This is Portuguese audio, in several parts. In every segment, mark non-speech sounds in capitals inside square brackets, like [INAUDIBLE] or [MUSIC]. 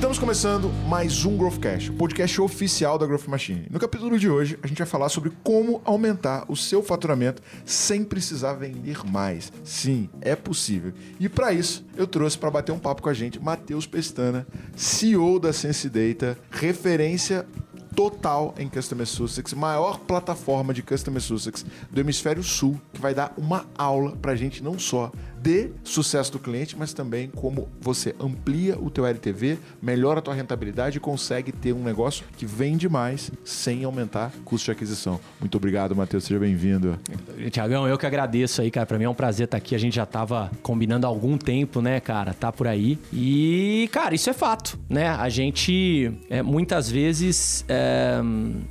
Estamos começando mais um Growthcast, o podcast oficial da Growth Machine. No capítulo de hoje, a gente vai falar sobre como aumentar o seu faturamento sem precisar vender mais. Sim, é possível. E para isso, eu trouxe para bater um papo com a gente Matheus Pestana, CEO da Sense Data, referência total em Customer Sussex, maior plataforma de Customer Sussex do Hemisfério Sul, que vai dar uma aula pra gente não só de sucesso do cliente, mas também como você amplia o teu LTV, melhora a tua rentabilidade e consegue ter um negócio que vende mais sem aumentar custo de aquisição. Muito obrigado, Matheus, seja bem-vindo. Tiagão, eu que agradeço aí, cara. Pra mim é um prazer estar aqui. A gente já tava combinando há algum tempo, né, cara? Tá por aí. E, cara, isso é fato, né? A gente, é, muitas vezes, é,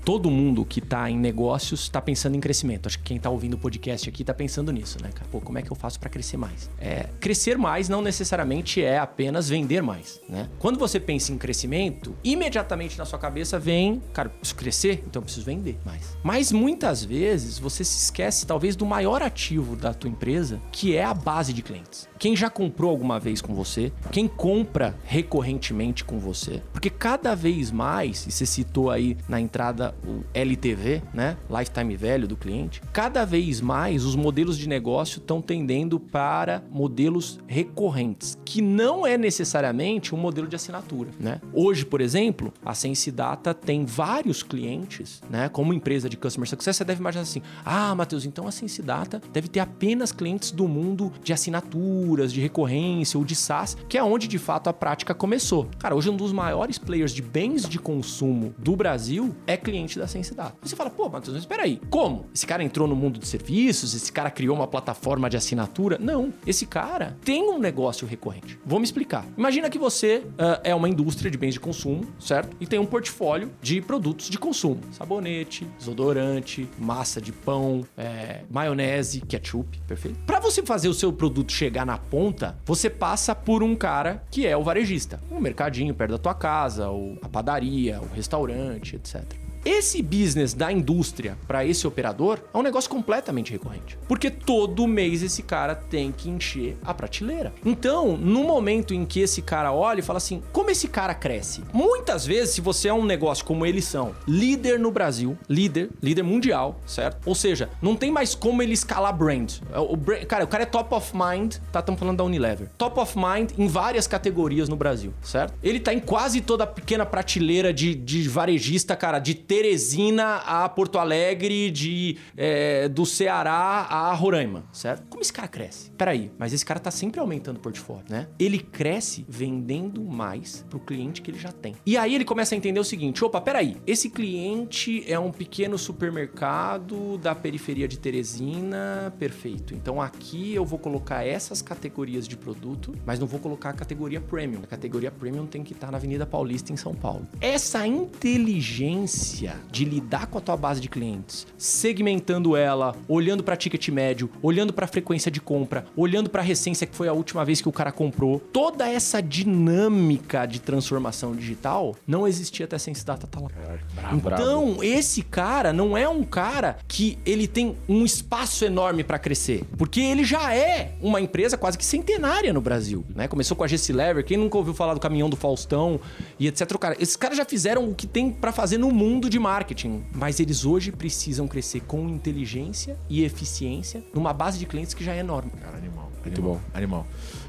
todo mundo que tá em negócios tá pensando em crescimento. Acho que quem tá ouvindo o podcast aqui tá pensando nisso, né, cara? Pô, como é que eu faço para crescer mais? Mais. É, crescer mais não necessariamente é apenas vender mais, né? Quando você pensa em crescimento, imediatamente na sua cabeça vem, cara, preciso crescer, então preciso vender mais. Mas muitas vezes você se esquece talvez do maior ativo da tua empresa, que é a base de clientes. Quem já comprou alguma vez com você, quem compra recorrentemente com você, porque cada vez mais, e você citou aí na entrada o LTV, né? Lifetime Value do cliente, cada vez mais os modelos de negócio estão tendendo para modelos recorrentes, que não é necessariamente um modelo de assinatura, né? Hoje, por exemplo, a Sense Data tem vários clientes, né? Como empresa de Customer Success, você deve imaginar assim: ah, Matheus, então a Sense Data deve ter apenas clientes do mundo de assinatura de recorrência ou de SaaS, que é onde de fato a prática começou. Cara, hoje um dos maiores players de bens de consumo do Brasil é cliente da Sensidata. Você fala, pô, Matheus, mas espera aí, como? Esse cara entrou no mundo de serviços? Esse cara criou uma plataforma de assinatura? Não, esse cara tem um negócio recorrente. Vou me explicar. Imagina que você uh, é uma indústria de bens de consumo, certo? E tem um portfólio de produtos de consumo: sabonete, desodorante, massa de pão, é, maionese, ketchup, perfeito? Para você fazer o seu produto chegar na ponta, você passa por um cara que é o varejista. Um mercadinho perto da tua casa, ou a padaria, o restaurante, etc. Esse business da indústria para esse operador é um negócio completamente recorrente. Porque todo mês esse cara tem que encher a prateleira. Então, no momento em que esse cara olha e fala assim: como esse cara cresce? Muitas vezes, se você é um negócio como eles são, líder no Brasil, líder, líder mundial, certo? Ou seja, não tem mais como ele escalar brand. É, o brand cara, o cara é top of mind, tá? Estamos falando da Unilever. Top of mind em várias categorias no Brasil, certo? Ele tá em quase toda a pequena prateleira de, de varejista, cara, de Teresina a Porto Alegre, de é, do Ceará a Roraima, certo? Como esse cara cresce? Peraí, mas esse cara tá sempre aumentando o portfólio, né? Ele cresce vendendo mais pro cliente que ele já tem. E aí ele começa a entender o seguinte: opa, peraí, esse cliente é um pequeno supermercado da periferia de Teresina, perfeito. Então aqui eu vou colocar essas categorias de produto, mas não vou colocar a categoria premium. A categoria premium tem que estar tá na Avenida Paulista em São Paulo. Essa inteligência de lidar com a tua base de clientes, segmentando ela, olhando para ticket médio, olhando para frequência de compra, olhando para recência que foi a última vez que o cara comprou, toda essa dinâmica de transformação digital não existia até sem data tá lá. Bravo, então, bravo. esse cara não é um cara que ele tem um espaço enorme para crescer, porque ele já é uma empresa quase que centenária no Brasil, né? Começou com a GC Lever, quem nunca ouviu falar do caminhão do Faustão e etc. Cara, esses caras já fizeram o que tem para fazer no mundo de marketing, mas eles hoje precisam crescer com inteligência e eficiência numa base de clientes que já é enorme. Cara, animal. Muito bom, animal.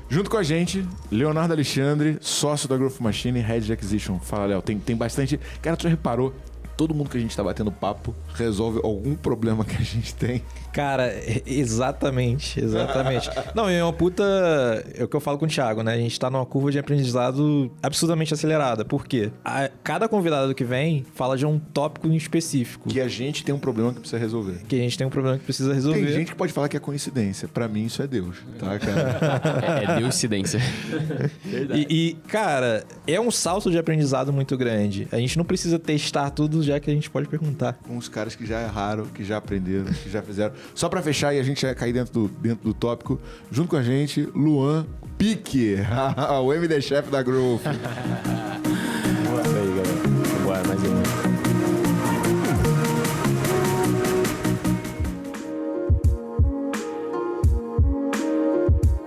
Junto com a gente, Leonardo Alexandre, sócio da Growth Machine, Head de Acquisition. Fala, Léo, tem, tem bastante. Cara, tu já reparou todo mundo que a gente tá batendo papo resolve algum problema que a gente tem. Cara, exatamente, exatamente. [LAUGHS] Não, é uma puta. É o que eu falo com o Thiago, né? A gente tá numa curva de aprendizado absurdamente acelerada. Por quê? A, cada convidado que vem fala de um tópico em específico. Que a gente tem um problema que precisa resolver. Que a gente tem um problema que precisa resolver. Tem gente que pode falar que é coincidência. Para mim, isso é Deus, tá, cara? [LAUGHS] é, é Deusidência. [LAUGHS] e, e, cara, é um salto de aprendizado muito grande. A gente não precisa testar tudo já que a gente pode perguntar. Com os caras que já erraram, que já aprenderam, que já fizeram. Só para fechar e a gente cair dentro do, dentro do tópico, junto com a gente, Luan Pique, [LAUGHS] o MD Chef da Growth. [LAUGHS] Boa, aí, galera. Boa, mais um.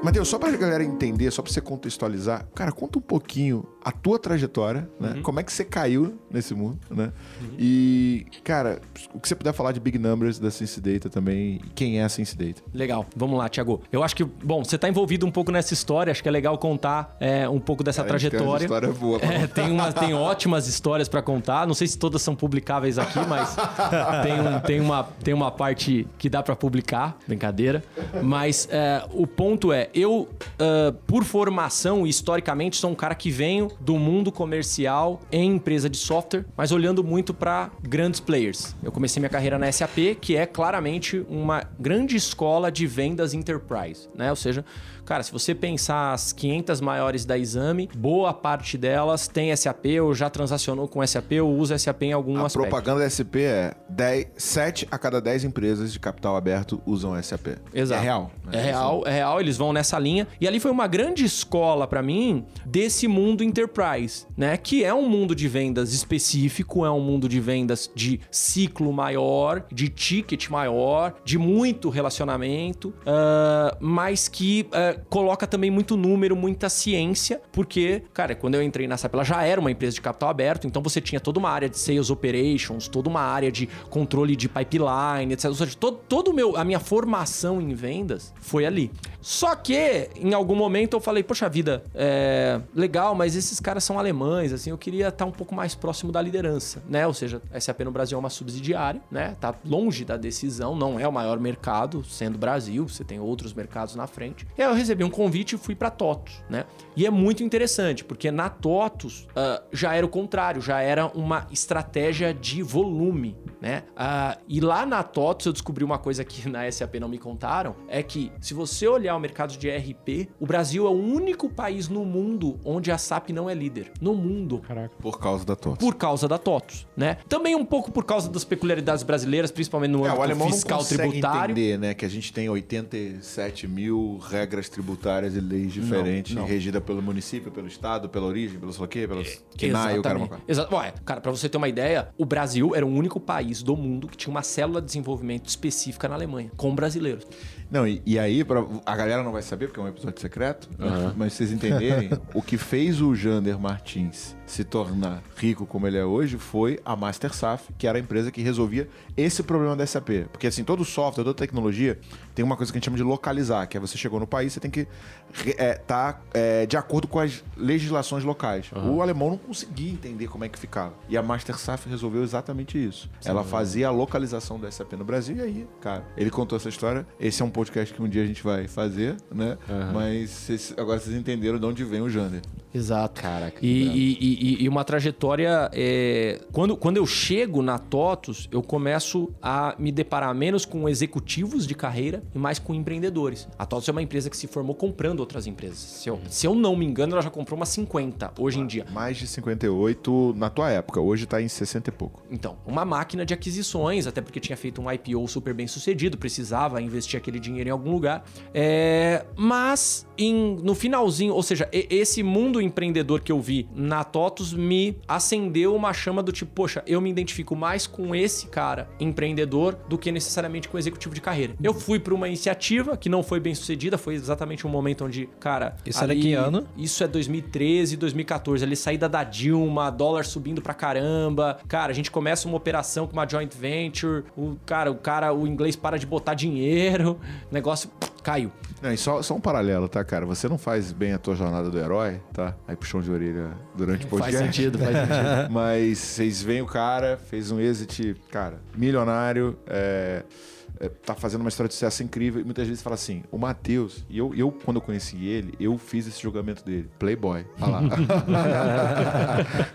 Matheus, só pra galera entender, só pra você contextualizar, cara, conta um pouquinho a tua trajetória, né? Como é que você caiu nesse mundo, né? E, cara, o que você puder falar de Big Numbers da Sense Data também, e quem é a Sense Data? Legal, vamos lá, Thiago. Eu acho que, bom, você tá envolvido um pouco nessa história, acho que é legal contar é, um pouco dessa Cara, a gente tem uma trajetória. história boa É, tem, uma, tem ótimas histórias pra contar. Não sei se todas são publicáveis aqui, mas [LAUGHS] tem, um- tem uma, tem uma parte que dá pra publicar, brincadeira. Mas é, o ponto é, eu, ah, por formação, historicamente, sou um cara que venho do mundo comercial em empresa de software, mas olhando muito pra grandes players. Eu comecei minha carreira na SAP, que é claramente uma grande escola de vendas enterprise, né? Ou seja, Cara, se você pensar as 500 maiores da Exame, boa parte delas tem SAP ou já transacionou com SAP ou usa SAP em algum A aspecto. propaganda da SP é 10, 7 a cada 10 empresas de capital aberto usam SAP. Exato. É real. né? É real, é real, eles vão nessa linha. E ali foi uma grande escola pra mim desse mundo enterprise, né? Que é um mundo de vendas específico, é um mundo de vendas de ciclo maior, de ticket maior, de muito relacionamento, ah, mas que coloca também muito número, muita ciência, porque, cara, quando eu entrei na SAP, ela já era uma empresa de capital aberto, então você tinha toda uma área de sales operations, toda uma área de controle de pipeline, etc. Ou seja, todo, todo meu, a minha formação em vendas foi ali. Só que, em algum momento, eu falei, poxa vida, é legal, mas esses caras são alemães, assim, eu queria estar um pouco mais próximo da liderança, né? Ou seja, a SAP no Brasil é uma subsidiária, né? Tá longe da decisão, não é o maior mercado, sendo Brasil, você tem outros mercados na frente. E aí eu recebi um convite e fui pra TOTUS, né? E é muito interessante, porque na TOTUS ah, já era o contrário, já era uma estratégia de volume, né? Ah, e lá na TOTUS eu descobri uma coisa que na SAP não me contaram, é que se você olhar o mercado de ERP, o Brasil é o único país no mundo onde a SAP não é líder. No mundo. Caraca. Por causa da TOTS. Por causa da TOTUS, né? Também um pouco por causa das peculiaridades brasileiras, principalmente no É, âmbito o alemão fiscal não tributário. entender, né, que a gente tem 87 mil regras tributárias e leis diferentes, não. regida pelo município, pelo estado, pela origem, pelo sei lá o quê, pelo KNAI, o cara... Exatamente. Exa Ué, cara, pra você ter uma ideia, o Brasil era o único país do mundo que tinha uma célula de desenvolvimento específica na Alemanha, com brasileiros. Não, e, e aí, pra, a galera não vai saber, porque é um episódio secreto, né? mas vocês entenderem, o que fez o Jander Martins se tornar rico como ele é hoje foi a MasterSaf, que era a empresa que resolvia esse problema da SAP. Porque assim, todo software, toda tecnologia tem uma coisa que a gente chama de localizar, que é você chegou no país, você tem que estar de acordo com as legislações locais. O alemão não conseguia entender como é que ficava. E a MasterSaf resolveu exatamente isso. Ela fazia a localização da SAP no Brasil e aí, cara, ele contou essa história. Esse é um podcast que um dia a gente vai fazer, né? Mas vocês- agora vocês entenderam de onde vem o Jander. Exato. Caraca, E, e- e- uma trajetória. é, Quando, quando eu chego na TOTUS, eu começo a me deparar menos com executivos de carreira e mais com empreendedores. A TOTUS é uma empresa que se formou comprando outras empresas. Se eu, se eu não me engano, ela já comprou umas 50 hoje em dia. Mais de 58 na tua época, hoje tá em 60 e pouco. Então, uma máquina de aquisições, até porque tinha feito um IPO super bem sucedido, precisava investir aquele dinheiro em algum lugar. É, mas em- no finalzinho, ou seja, esse mundo empreendedor que eu vi na TOTUS me acendeu uma chama do tipo, poxa, eu me identifico mais com esse cara empreendedor do que necessariamente com o executivo de carreira. Eu fui para uma iniciativa que não foi bem sucedida, foi exatamente um momento onde, cara. Isso era que ano? Isso é 2013, 2014. Ali saída da Dilma, dólar subindo pra caramba. Cara, a gente começa uma operação com uma joint venture. O cara, o cara, o inglês para de botar dinheiro. [LAUGHS] O negócio caiu. Não, e só, só um paralelo, tá, cara? Você não faz bem a tua jornada do herói, tá? Aí puxão de orelha durante o Faz podcast. sentido, faz [LAUGHS] sentido. Mas vocês veem o cara, fez um exit, cara, milionário, é, tá fazendo uma história de sucesso incrível. E muitas vezes fala assim: o Matheus, e eu, eu, quando eu conheci ele, eu fiz esse julgamento dele. Playboy. Olha lá.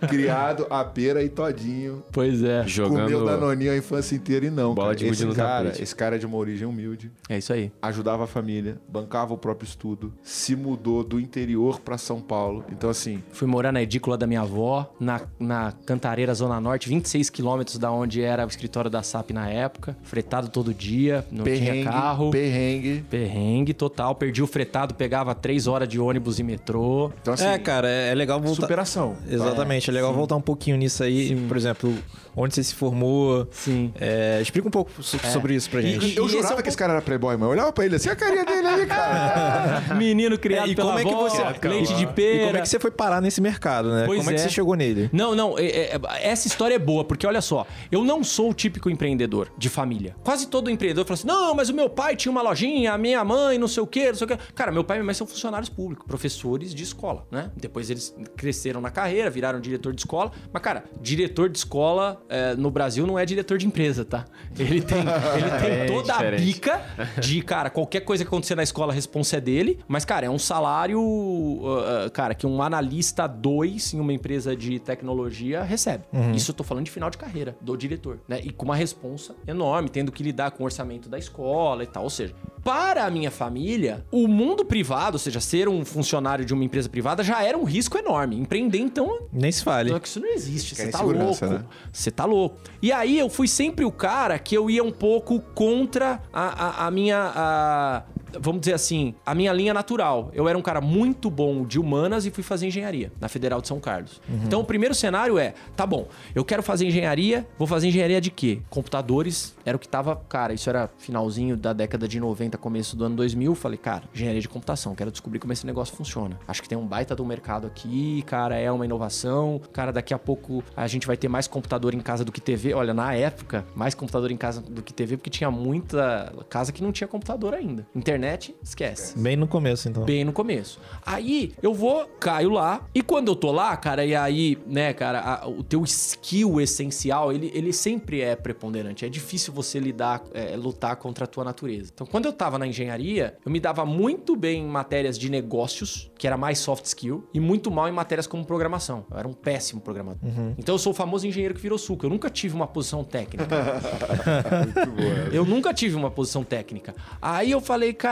[LAUGHS] Criado a pera e todinho. Pois é. Comeu Danoninho a infância inteira e não. Bola cara. de esse cara, esse cara é de uma origem humilde É isso aí. ajudava a família, bancava o próprio estudo, se mudou do interior pra São Paulo. Então, assim, Fui morar na edícula da minha avó, na, na Cantareira, Zona Norte, 26 quilômetros da onde era o escritório da SAP na época, fretado todo dia. Dia, não perrengue, tinha carro. Perrengue. Perrengue total. Perdi o fretado, pegava três horas de ônibus e metrô. Então, assim, é, cara, é, é legal voltar. superação. Exatamente, é, legal voltar um pouquinho nisso aí. Por exemplo, onde você se formou. Sim. É, explica um pouco so- sobre isso pra gente. E- Eu jurava é um que esse cara era playboy, mas eu olhava pra ele assim, a carinha dele ali, cara. [LAUGHS] Menino criado É, e pela como é que avó, você- leite de E pera. como é que você foi parar nesse mercado, né? Pois como é que é. você chegou nele? Não, não, é- é- essa história é boa, porque olha só, eu não sou o típico empreendedor de família. Quase todo empreendedor fala assim: não, mas o meu pai tinha uma lojinha, a minha mãe, não sei o quê, não sei o quê. Cara, meu pai e minha mãe são funcionários públicos, professores de escola, né? Depois eles cresceram na carreira, viraram diretor de escola. Mas, cara, diretor de escola é, no Brasil não é diretor de empresa, tá? Ele tem, ele tem [LAUGHS] É toda a bica [LAUGHS] de, cara, qualquer coisa que acontecer na escola, a responsa é dele. Mas, cara, é um salário, uh, cara, que um analista 2 em uma empresa de tecnologia recebe. Isso eu tô falando de final de carreira do diretor, né? E com uma responsa enorme, tendo que lidar com o orçamento da escola e tal. Ou seja, para a minha família, o mundo privado, ou seja, ser um funcionário de uma empresa privada já era um risco enorme. Empreender, então, Nem se fale. não, que isso não existe, você tá louco. né? Você tá louco. E aí eu fui sempre o cara que eu ia um pouco contra a, a- a minha. a- vamos dizer assim, a minha linha natural. Eu era um cara muito bom de humanas e fui fazer engenharia na Federal de São Carlos. Então o primeiro cenário é: tá bom, eu quero fazer engenharia, vou fazer engenharia de quê? Computadores era o que tava. Cara, isso era finalzinho da década de 90, começo do ano 2000. Falei, cara, engenharia de computação, quero descobrir como esse negócio funciona. Acho que tem um baita do mercado aqui, cara, é uma inovação. Cara, daqui a pouco a gente vai ter mais computador em casa do que TV. Olha, na época, mais computador em casa do que TV, porque tinha muita casa que não tinha computador ainda. Internet, esquece. Bem no começo, então. Bem no começo. Aí eu vou, caio lá, e quando eu tô lá, cara, e aí, né, cara, a- o teu skill essencial, ele, ele sempre é preponderante. É difícil você lidar, é, lutar contra a tua natureza. Então, quando eu tava na engenharia, eu me dava muito bem em matérias de negócios, que era mais soft skill, e muito mal em matérias como programação. Eu era um péssimo programador. Então, eu sou o famoso engenheiro que virou suco. Eu nunca tive uma posição técnica. [LAUGHS] Muito boa. Eu nunca tive uma posição técnica. Aí eu falei, cara,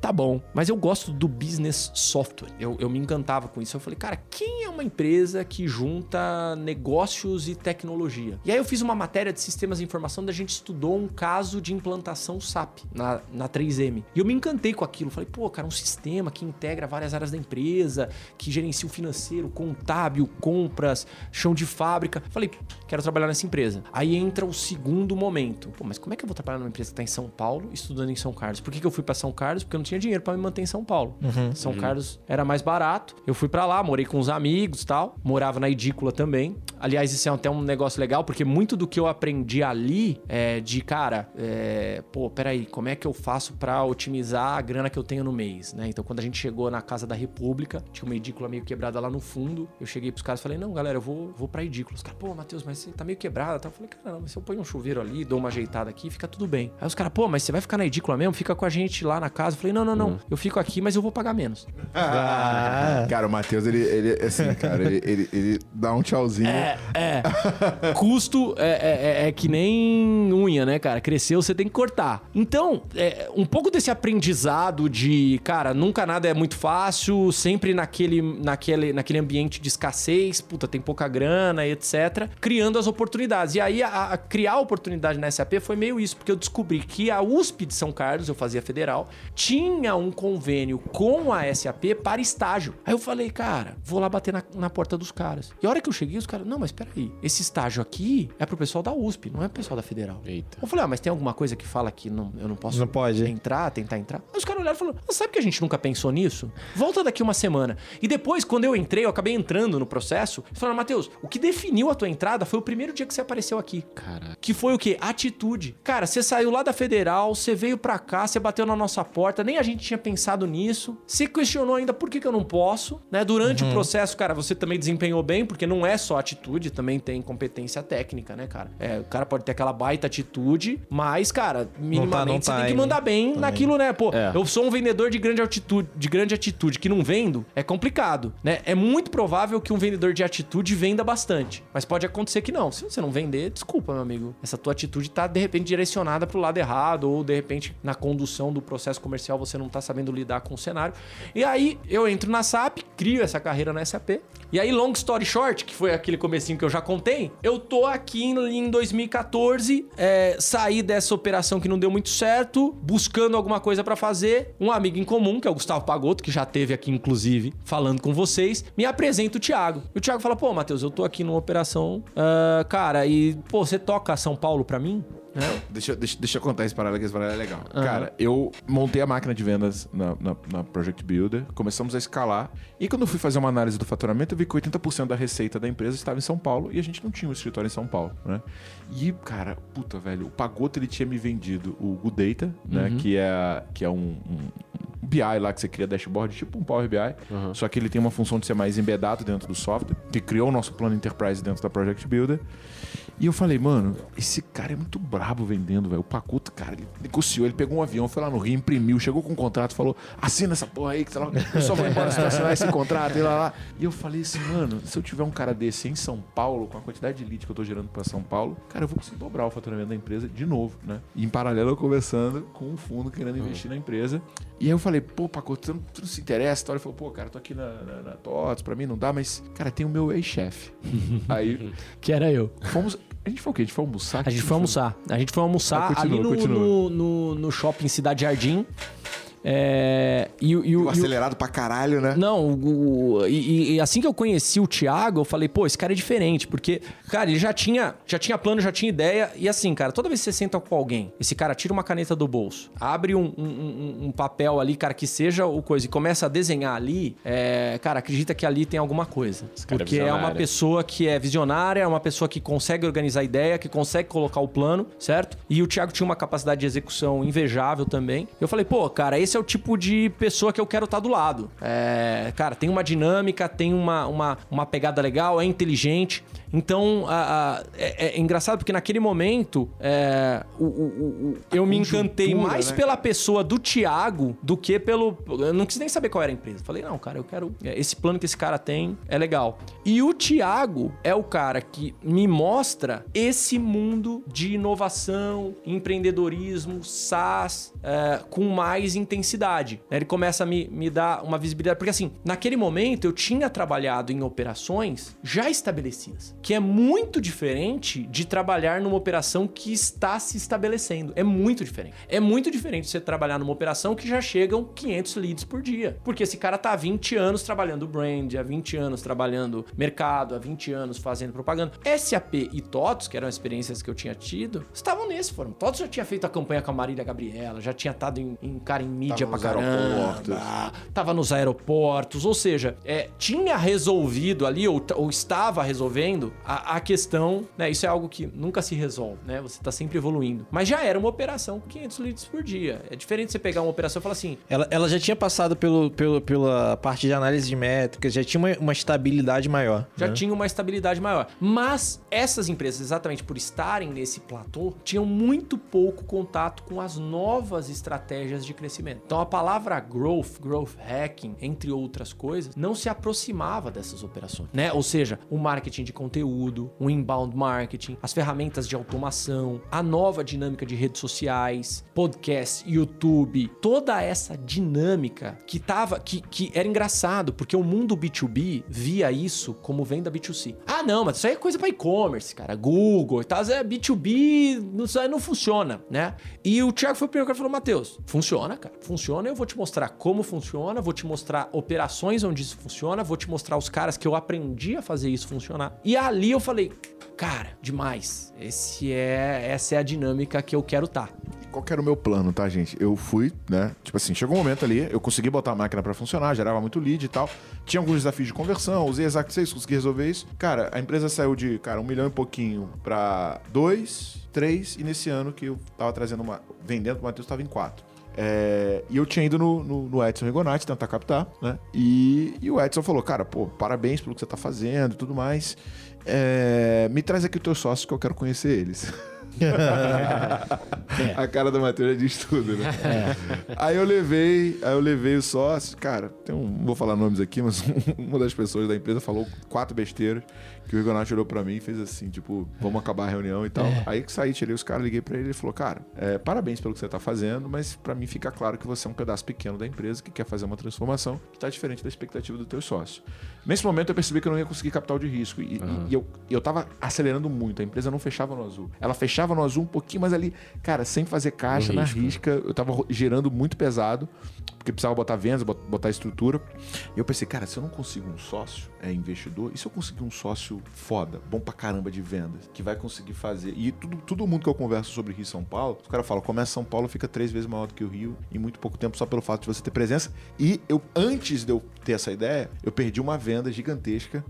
tá bom, mas eu gosto do business software. Eu, eu me encantava com isso. Eu falei, cara, quem é uma empresa que junta negócios e tecnologia? E aí eu fiz uma matéria de sistemas de informação onde a gente estudou um caso de implantação SAP na, na 3M. E eu me encantei com aquilo. Falei, pô, cara, um sistema que integra várias áreas da empresa, que gerencia o financeiro, contábil, compras, chão de fábrica. Falei, quero trabalhar nessa empresa. Aí entra o segundo momento. Pô, mas como é que eu vou trabalhar numa empresa que está em São Paulo, estudando em São Carlos? Por que, que eu fui para São Carlos? Porque eu não tinha dinheiro para me manter em São Paulo. São Carlos era mais barato. Eu fui para lá, morei com os amigos tal. Morava na edícula também. Aliás, isso é até um negócio legal, porque muito do que eu aprendi ali é de, cara, é, pô, peraí, como é que eu faço para otimizar a grana que eu tenho no mês, né? Então, quando a gente chegou na Casa da República, tinha uma edícula meio quebrada lá no fundo. Eu cheguei pros caras e falei, não, galera, eu vou, vou pra edícula. Os caras, pô, Matheus, mas você tá meio quebrada. Tá? Eu falei, cara, não, mas se eu ponho um chuveiro ali, dou uma ajeitada aqui, fica tudo bem. Aí os caras, pô, mas você vai ficar na edícula mesmo? Fica com a gente lá na casa. Eu falei, não, não, não, eu fico aqui, mas eu vou pagar menos. Ah. Cara, o Matheus, ele, ele assim, cara, ele, ele, ele dá um tchauzinho. É, é. Custo é, é- é que nem unha, né, cara? Cresceu, você tem que cortar. Então, é, um pouco desse aprendizado de, cara, nunca nada é muito fácil, sempre naquele, naquele, naquele ambiente de escassez, puta, tem pouca grana e etc. Criando as oportunidades. E aí, a, a criar oportunidade na SAP foi meio isso, porque eu descobri que a USP de São Carlos, eu fazia federal, tinha um convênio com a SAP para estágio. Aí eu falei, cara, vou lá bater na, na porta dos caras. E a hora que eu cheguei, os caras, não, mas peraí, esse estágio aqui é pro pessoal da USP, não é pro pessoal da federal. Eita. Eu falei, ah, mas tem alguma coisa que fala que não, eu não posso Não pode. entrar, tentar entrar? Aí os caras olharam e falaram, "Ah, sabe que a gente nunca pensou nisso? Volta daqui uma semana. E depois, quando eu entrei, eu acabei entrando no processo, eles falaram, Matheus, o que definiu a tua entrada foi o primeiro dia que você apareceu aqui. Caraca. Que foi o quê? Atitude. Cara, você saiu lá da federal, você veio pra cá, você bateu na nossa porta, nem a gente tinha pensado nisso. Você questionou ainda por que, que eu não posso, né? Durante o processo, cara, você também desempenhou bem, porque não é só atitude, também tem competência técnica, né, cara? É, o cara pode ter aquela baita atitude, mas, cara, minimamente no você tem que mandar bem também. naquilo, né? Pô, É. eu sou um vendedor de grande atitude, de grande atitude que não vendo, é complicado, né? É muito provável que um vendedor de atitude venda bastante, mas pode acontecer que não. Se você não vender, desculpa, meu amigo. Essa tua atitude tá de repente direcionada pro lado errado ou de repente na condução do processo comercial, você não tá sabendo lidar com o cenário. E aí eu entro na SAP, crio essa carreira na SAP. E aí, long story short, que foi aquele comecinho que eu já contei, eu tô aqui em, em 2014, é, saí dessa operação que não deu muito certo, buscando alguma coisa para fazer. Um amigo em comum, que é o Gustavo Pagotto, que já teve aqui, inclusive, falando com vocês, me apresenta o Thiago. E o Thiago fala: pô, Matheus, eu tô aqui numa operação, uh, cara, e, pô, você toca São Paulo pra mim? É. Deixa, deixa, deixa eu contar esse parada que esse parada é legal. Uhum. Cara, eu montei a máquina de vendas na, na, na, Project Builder, começamos a escalar. E quando eu fui fazer uma análise do faturamento, eu vi que 80% da receita da empresa estava em São Paulo e a gente não tinha um escritório em São Paulo, né? E, cara, puta, velho, o Pagoto ele tinha me vendido o Good Data, né? Uhum. Que é, que é um, um BI lá que você cria dashboard, tipo um Power BI, uhum. só que ele tem uma função de ser mais embedado dentro do software, que criou o nosso plano Enterprise dentro da Project Builder. E eu falei, mano, esse cara é muito brabo vendendo, velho. O Pacuto, cara, ele negociou, ele pegou um avião, foi lá no Rio, imprimiu, chegou com um contrato, falou: assina essa porra aí, que sei lá, eu só vou embora se assinar esse contrato e lá, lá. E eu falei assim, mano, se eu tiver um cara desse em São Paulo, com a quantidade de lead que eu tô gerando pra São Paulo, cara, eu vou conseguir dobrar o faturamento da empresa de novo, né? E em paralelo eu conversando com um fundo querendo investir uhum. na empresa. E aí eu falei, pô, você não, você não se interessa? Ele falou, pô, cara, tô aqui na, na, na TOTS, pra mim não dá, mas, cara, tem o meu ex-chefe. [LAUGHS] aí. Que era eu. Fomos. A gente foi o quê? A gente foi almoçar? A gente foi almoçar. A gente foi almoçar ah, continua, ali no, no, no, no, shopping Cidade Jardim. É, e, e, e, o acelerado e o, pra caralho, né? Não, o, e, e, assim que eu conheci o Thiago, eu falei, pô, esse cara é diferente, porque, cara, ele já tinha, já tinha plano, já tinha ideia. E assim, cara, toda vez que você senta com alguém, esse cara tira uma caneta do bolso, abre um, um, um papel ali, cara, que seja o coisa, e começa a desenhar ali, é, cara, acredita que ali tem alguma coisa. É porque é, é, uma pessoa que é visionária, é uma pessoa que consegue organizar a ideia, que consegue colocar o plano, certo? E o Thiago tinha uma capacidade de execução invejável também. Eu falei, pô, cara, esse esse é o tipo de pessoa que eu quero estar tá do lado. É, cara, tem uma dinâmica, tem uma, uma, uma pegada legal, é inteligente. Então, a, a, é, é, engraçado porque naquele momento é, o, o, o, eu me encantei mais né? pela pessoa do Thiago do que pelo. Eu não quis nem saber qual era a empresa. Falei, não, cara, eu quero. É, esse plano que esse cara tem é legal. E o Thiago é o cara que me mostra esse mundo de inovação, empreendedorismo, SaaS, é, com mais intensidade. Ele começa a me, me dar uma visibilidade. Porque assim, naquele momento eu tinha trabalhado em operações já estabelecidas que é muito diferente de trabalhar numa operação que está se estabelecendo. É muito diferente. É muito diferente você trabalhar numa operação que já chegam 500 leads por dia. Porque esse cara tá há 20 anos trabalhando brand, há 20 anos trabalhando mercado, há 20 anos fazendo propaganda. SAP e TOTOS, que eram experiências que eu tinha tido, estavam nesse foram. TOTOS já tinha feito a campanha com a Marília Gabriela, já tinha estado em, em cara em tava pra caramba. Tava nos aeroportos. Ou seja, é, tinha resolvido ali, ou, ou estava resolvendo a, a, questão, né? Isso é algo que nunca se resolve, né? Você tá sempre evoluindo. Mas já era uma operação com 500 litros por dia. É diferente você pegar uma operação e falar assim. Ela, ela já tinha passado pelo, pelo, pela parte de análise de métricas, já tinha uma, uma estabilidade maior. Já né? tinha uma estabilidade maior. Mas essas empresas, exatamente por estarem nesse platô, tinham muito pouco contato com as novas estratégias de crescimento. Então a palavra growth, growth hacking, entre outras coisas, não se aproximava dessas operações, né? Ou seja, o marketing de conteúdo o inbound marketing, as ferramentas de automação, a nova dinâmica de redes sociais, podcast, YouTube, toda essa dinâmica que tava que, que era engraçado, porque o mundo B2B via isso como venda B2C. Ah, não, mas isso aí é coisa para e-commerce, cara, Google e tal, é B2B, isso aí não funciona, né? E o Thiago foi o primeiro que falou: "Matheus, funciona, cara. Funciona, eu vou te mostrar como funciona, vou te mostrar operações onde isso funciona, vou te mostrar os caras que eu aprendi a fazer isso funcionar". E ali eu falei, cara, demais. Esse é, essa é a dinâmica que eu quero estar. Tá. Qual que era o meu plano, tá, gente? Eu fui, né? Tipo assim, chegou um momento ali, eu consegui botar a máquina para funcionar, gerava muito lead e tal. Tinha alguns desafios de conversão, usei Exact 6, consegui resolver isso. Cara, a empresa saiu de, cara, um milhão e pouquinho para dois, três, e nesse ano que eu tava trazendo uma. vendendo pro Matheus, tava em quatro. É, e eu tinha ido no, no, no Edson Rigonati tentar captar, né? E, e, o Edson falou, cara, pô, parabéns pelo que você tá fazendo e tudo mais. É, me traz aqui os teus sócios que eu quero conhecer eles. [LAUGHS] A cara do Matheus já diz tudo, né? Aí eu levei, aí eu levei o sócio. Cara, tem um, não vou falar nomes aqui, mas [LAUGHS] uma das pessoas da empresa falou quatro besteiras que o Rigonati olhou pra mim e fez assim, tipo, vamos acabar a reunião e tal. Aí que saí, tirei os caras, liguei pra ele e ele falou, cara, é, parabéns pelo que você tá fazendo, mas pra mim fica claro que você é um pedaço pequeno da empresa que quer fazer uma transformação que tá diferente da expectativa do teu sócio. Nesse momento eu percebi que eu não ia conseguir capital de risco e, e eu, eu tava acelerando muito, a empresa não fechava no azul. Ela fechava no azul um pouquinho, mas ali, cara, sem fazer caixa, na risca, eu tava gerando muito pesado, porque precisava botar vendas, bot- botar estrutura. E eu pensei, cara, se eu não consigo um sócio, é investidor, e se eu conseguir um sócio foda, bom pra caramba de vendas, que vai conseguir fazer. E tudo, todo mundo que eu converso sobre Rio e São Paulo, os caras falam, começa São Paulo, fica três vezes maior do que o Rio em muito pouco tempo, só pelo fato de você ter presença. E eu, antes de eu ter essa ideia, eu perdi uma venda gigantesca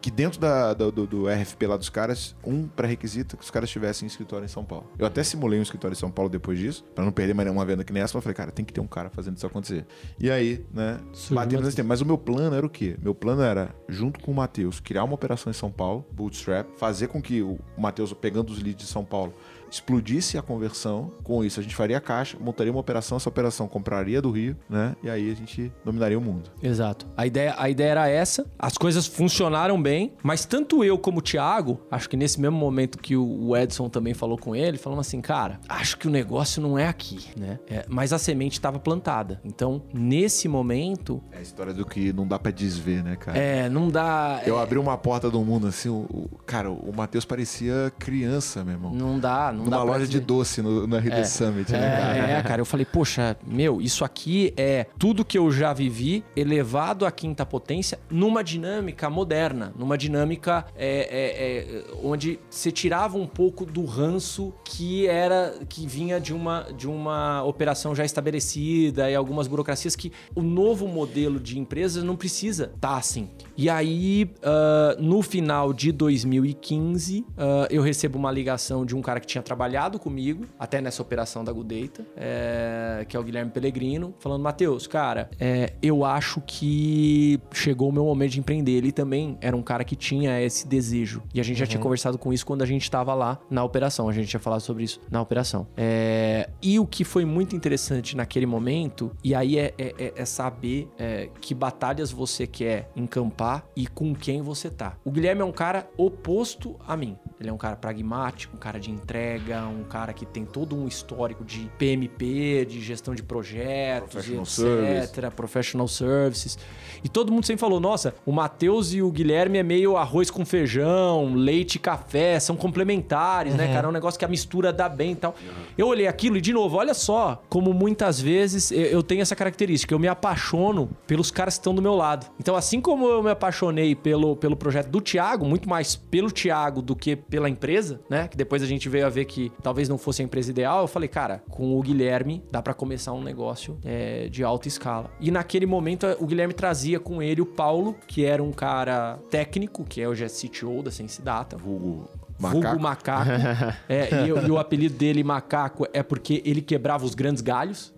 que dentro da- do, do- do RFP lá dos caras, um pré-requisito que os caras tivessem escritório em São Paulo. Eu até simulei um escritório em São Paulo depois disso, pra não perder mais nenhuma venda que nessa, mas eu falei, cara, tem que ter um cara fazendo isso acontecer. E aí, né, batendo nesse tempo. Mas o meu plano era o quê? Meu plano era, junto com o Matheus, criar uma operação em São Paulo, bootstrap, fazer com que o Matheus, pegando os leads de São Paulo, explodisse a conversão. Com isso, a gente faria caixa, montaria uma operação, essa operação compraria do Rio, né? E aí a gente dominaria o mundo. Exato. A ideia, a ideia era essa. As coisas funcionaram bem, mas tanto eu como o Thiago, acho que nesse mesmo momento que o Edson também falou com ele, falamos assim, cara, acho que o negócio não é aqui, né? É, mas a semente estava plantada. Então, nesse momento, É a história do que não dá pra desver, né, cara? é, não dá. Eu é, abri uma porta do mundo assim, o, o- cara, o Matheus parecia criança, meu irmão. não dá, não dá Numa pra loja de doce no, no RD Summit, né, cara? É, é, cara, eu falei, poxa, meu, isso aqui é tudo que eu já vivi elevado à quinta potência numa dinâmica moderna, numa dinâmica é, é, é, onde você tirava um pouco do ranço que era que vinha de uma, de uma operação já estabelecida e algumas burocracias que o novo modelo de empresa não precisa estar assim. E aí, ah, no final de 2015, ah, eu recebo uma ligação de um cara que tinha trabalhado comigo, até nessa operação da Good Data, é, que é o Guilherme Pellegrino, falando: Matheus, cara, é, eu acho que chegou o meu momento de empreender. Ele também era um cara que tinha esse desejo. E a gente já tinha conversado com isso quando a gente estava lá na operação. A gente tinha falado sobre isso na operação. É, e o que foi muito interessante naquele momento, e aí é, é- é- é saber é, que batalhas você quer encampar e com quem você tá. O Guilherme é um cara oposto a mim. Ele é um cara pragmático, um cara de entrega, um cara que tem todo um histórico de PMP, de gestão de projetos, Professional e etc, service. professional services. E todo mundo sempre falou: nossa, o Matheus e o Guilherme é meio arroz com feijão, leite e café, são complementares, né, cara? É um negócio que a mistura dá bem e tal. Eu olhei aquilo e, de novo, olha só como muitas vezes eu- tenho essa característica. Eu me apaixono pelos caras que estão do meu lado. Então, assim como eu me apaixonei pelo, pelo projeto do Thiago, muito mais pelo Thiago do que pela empresa, né? Que depois a gente veio a ver que talvez não fosse a empresa ideal. Eu falei, cara, com o Guilherme dá pra começar um negócio é, de alta escala. E naquele momento o Guilherme trazia com ele o Paulo, que era um cara técnico, que é hoje é CTO da Sense Data. Vulgo Vulgo macaco. macaco. [LAUGHS] É, e, o- e o apelido dele, macaco, é porque ele quebrava os grandes galhos.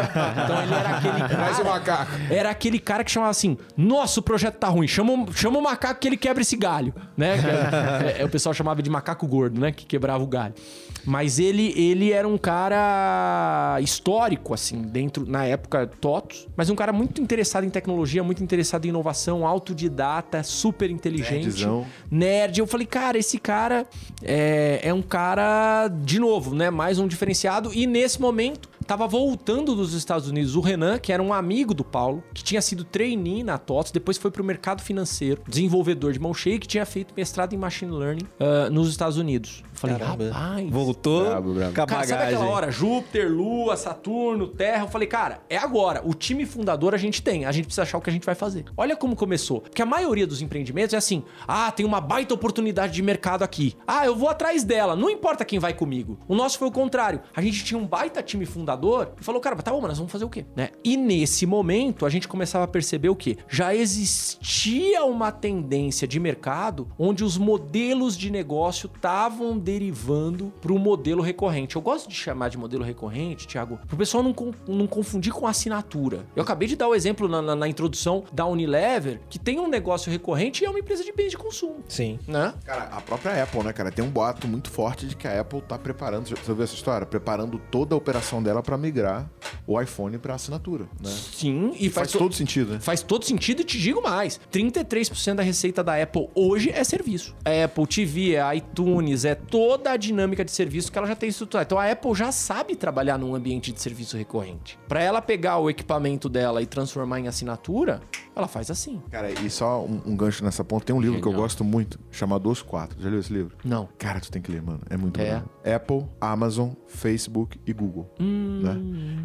Então ele era aquele cara. [LAUGHS] Mais um macaco. Era aquele cara que chamava assim: Nossa, o projeto tá ruim, chama, o- chama o macaco que ele quebra esse galho. Né? [LAUGHS] É, é, o pessoal chamava de macaco gordo, né? Que quebrava o galho. Mas ele, ele era um cara histórico, assim, dentro, na época, TOTOS, mas um cara muito interessado em tecnologia, muito interessado em inovação, autodidata, super inteligente. Nerdzão. Nerd. Eu falei, cara, esse cara é, é um cara, de novo, né? Mais um diferenciado. E nesse momento, tava voltando dos Estados Unidos o Renan, que era um amigo do Paulo, que tinha sido trainee na TOTS, depois foi pro mercado financeiro, desenvolvedor de mão cheia, que tinha feito mestrado em machine learning ah, nos Estados Unidos. Eu falei, Caramba. rapaz. Voltou brabo. com a Cara, sabe aquela hora? Júpiter, Lua, Saturno, Terra. Eu falei, cara, é agora. O time fundador a gente tem. A gente precisa achar o que a gente vai fazer. Olha como começou. Porque a maioria dos empreendimentos é assim: ah, tem uma baita oportunidade de mercado aqui. Ah, eu vou atrás dela. Não importa quem vai comigo. O nosso foi o contrário. A gente tinha um baita time fundador e falou, cara, tá bom, mas nós vamos fazer o quê? Né? E nesse momento a gente começava a perceber o quê? Já existia uma tendência de mercado onde os modelos de negócio estavam derivando para o modelo recorrente. Eu gosto de chamar de modelo recorrente, Thiago, para o pessoal não, não confundir com assinatura. Eu acabei de dar o exemplo na, na, na, introdução da Unilever, que tem um negócio recorrente e é uma empresa de bens de consumo. Sim. Né? Cara, a própria Apple, né, cara, tem um boato muito forte de que a Apple tá preparando, você viu essa história? Preparando toda a operação dela para migrar o iPhone para assinatura, né? Sim, e faz, faz todo sentido, né? Faz todo sentido e te digo mais, 33% da receita da Apple hoje é serviço. É Apple TV, é iTunes, é toda a dinâmica de serviço que ela já tem estruturada. Então a Apple já sabe trabalhar num ambiente de serviço recorrente. Para ela pegar o equipamento dela e transformar em assinatura, ela faz assim. Cara, e só um, um gancho nessa ponta, tem um livro Genial. que eu gosto muito, chamado Os Quatro. Já leu esse livro? Não. Cara, tu tem que ler, mano. É muito é. Apple, Amazon, Facebook e Google. Hum, né?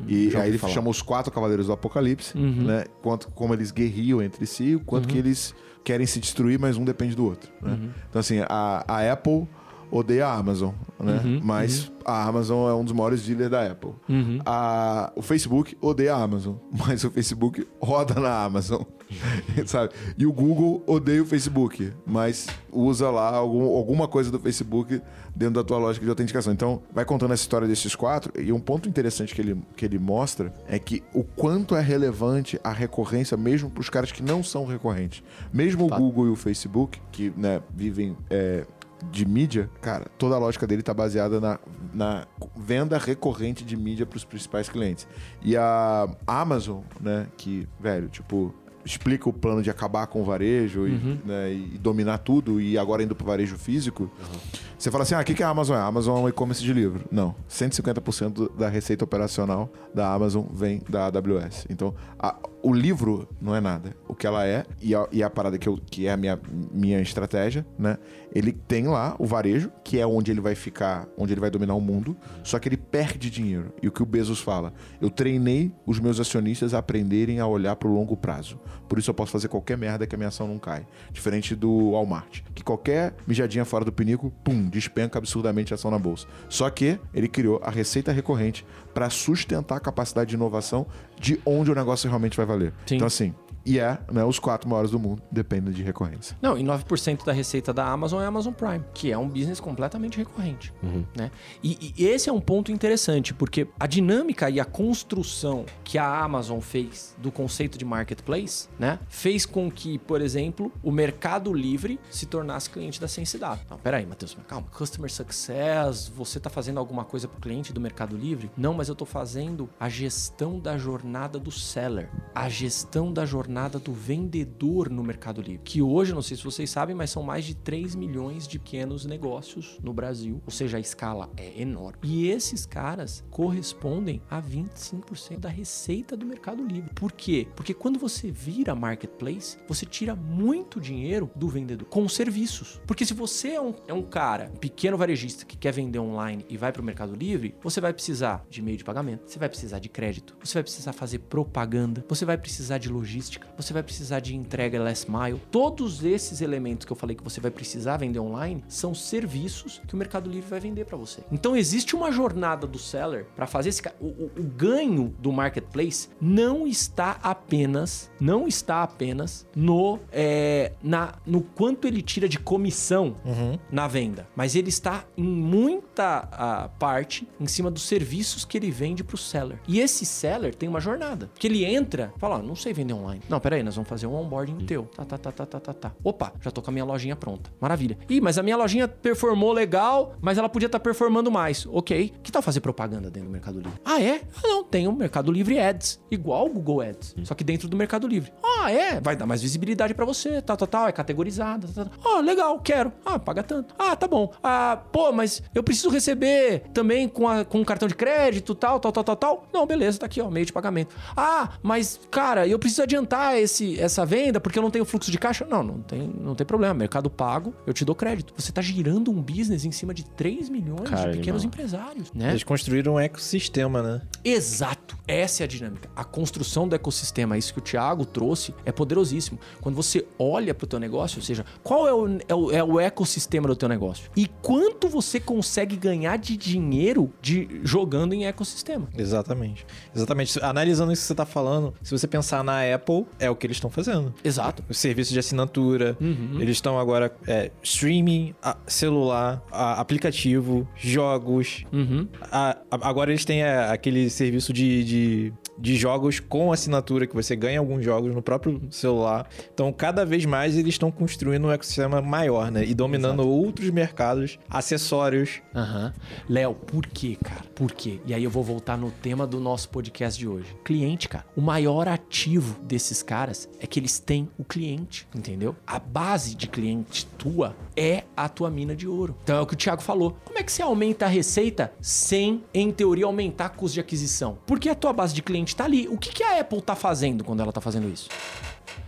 E aí ele falar. chama os quatro cavaleiros do Apocalipse, uhum. né? Quanto, como eles guerriam entre si, o quanto uhum. que eles querem se destruir, mas um depende do outro. Né? Uhum. Então, assim, a, a Apple odeia a Amazon, né? Uhum, mas uhum. a Amazon é um dos maiores dealers da Apple. Uhum. A, o Facebook odeia a Amazon, [LAUGHS] mas o Facebook roda na Amazon, [LAUGHS] sabe? E o Google odeia o Facebook, mas usa lá algum, alguma coisa do Facebook dentro da tua lógica de autenticação. Então, vai contando essa história desses quatro, e um ponto interessante que ele, que ele mostra é que o quanto é relevante a recorrência mesmo para os caras que não são recorrentes. Mesmo tá. o Google e o Facebook, que né, vivem... É, de mídia, cara, toda a lógica dele tá baseada na, na venda recorrente de mídia para os principais clientes. E a Amazon, né, que, velho, tipo, explica o plano de acabar com o varejo uhum. e, né, e, dominar tudo e agora indo para o varejo físico. Uhum. Você fala assim: ah, o que, que a Amazon é? A Amazon é um e-commerce de livro. Não. 150% da receita operacional da Amazon vem da AWS. Então, a, o livro não é nada. O que ela é, e a, e a parada que, eu, que é a minha, minha estratégia, né? Ele tem lá o varejo, que é onde ele vai ficar, onde ele vai dominar o mundo, só que ele perde dinheiro. E o que o Bezos fala? Eu treinei os meus acionistas a aprenderem a olhar para o longo prazo. Por isso eu posso fazer qualquer merda que a minha ação não cai. Diferente do Walmart, que qualquer mijadinha fora do pinico, pum, despenca absurdamente a ação na bolsa. Só que ele criou a receita recorrente para sustentar a capacidade de inovação de onde o negócio realmente vai valer. Sim. Então, assim, e é, né, os quatro maiores do mundo dependem de recorrência. Não, e 9% da receita da Amazon é Amazon Prime, que é um business completamente recorrente. Uhum. Né? E, e, esse é um ponto interessante, porque a dinâmica e a construção que a Amazon fez do conceito de marketplace, né, fez com que, por exemplo, o Mercado Livre se tornasse cliente da Sensidade. Não, peraí, Matheus, calma. Customer Success, você está fazendo alguma coisa para o cliente do Mercado Livre? Não, mas eu estou fazendo a gestão da jornada do seller, a gestão da jornada jornada do vendedor no Mercado Livre. Que hoje, não sei se vocês sabem, mas são mais de 3 milhões de pequenos negócios no Brasil. Ou seja, a escala é enorme. E esses caras correspondem a 25% da receita do Mercado Livre. Por quê? Porque quando você vira marketplace, você tira muito dinheiro do vendedor com serviços. Porque se você é um, é um cara, um pequeno varejista que quer vender online e vai para o Mercado Livre, você vai precisar de meio de pagamento, você vai precisar de crédito, você vai precisar fazer propaganda, você vai precisar de logística logística, você vai precisar de entrega last mile. Todos esses elementos que eu falei que você vai precisar vender online são serviços que o Mercado Livre vai vender para você. Então existe uma jornada do seller para fazer esse o, o, o ganho do marketplace não está apenas não está apenas no é, na no quanto ele tira de comissão uhum. na venda, mas ele está em muita parte em cima dos serviços que ele vende para o seller. E esse seller tem uma jornada que ele entra, fala, ah, não sei vender online. Não, peraí, nós vamos fazer um onboarding teu. Tá, tá, tá, tá, tá, tá, tá. Opa, já tô com a minha lojinha pronta. Maravilha. Ih, mas a minha lojinha performou legal, mas ela podia estar tá performando mais. Ok. Que tal fazer propaganda dentro do Mercado Livre? Ah, é? Ah, não, tem o Mercado Livre Ads. Igual o Google Ads. Só que dentro do Mercado Livre. Ah, é? Vai dar mais visibilidade para você, tal, tal, tal. É categorizado. Tal, tal. Ah, legal, quero. Ah, paga tanto. Ah, tá bom. Ah, pô, mas eu preciso receber também com, a, com um cartão de crédito, tal, tal, tal, tal, tal. Não, beleza, tá aqui, ó, meio de pagamento. Ah, mas, cara, eu preciso adiantar esse, essa venda porque eu não tenho fluxo de caixa. Não, não tem, não tem problema. Mercado pago, eu te dou crédito. Você tá girando um business em cima de 3 milhões de pequenos empresários, né? Eles construíram um ecossistema, né? Exato. Essa é a dinâmica. A construção do ecossistema, isso que o Thiago trouxe, é poderosíssimo. Quando você olha para o teu negócio, ou seja, qual é o, é, o, é o ecossistema do teu negócio? E quanto você consegue ganhar de dinheiro de jogando em ecossistema? Exatamente. Exatamente. Analisando isso que você tá falando, se você pensar na Apple, é o que eles estão fazendo. Exato. O serviço de assinatura, eles estão agora é, streaming, a- celular, a- aplicativo, jogos. Uhum. A- a- agora eles têm é, aquele serviço de, de, de jogos com assinatura, que você ganha alguns jogos no próprio celular. Então, cada vez mais eles estão construindo um ecossistema maior, né? E dominando outros mercados, acessórios. Aham. Léo, por quê, cara? Por quê? E aí eu vou voltar no tema do nosso podcast de hoje. Cliente, cara. O maior ativo desses caras é que eles têm o cliente, entendeu? A base de cliente tua é a tua mina de ouro. Então é o que o Thiago falou. Como é que você aumenta a receita sem, em teoria, aumentar custo de aquisição? Porque a tua base de cliente tá ali. O que, que a Apple tá fazendo quando ela tá fazendo isso?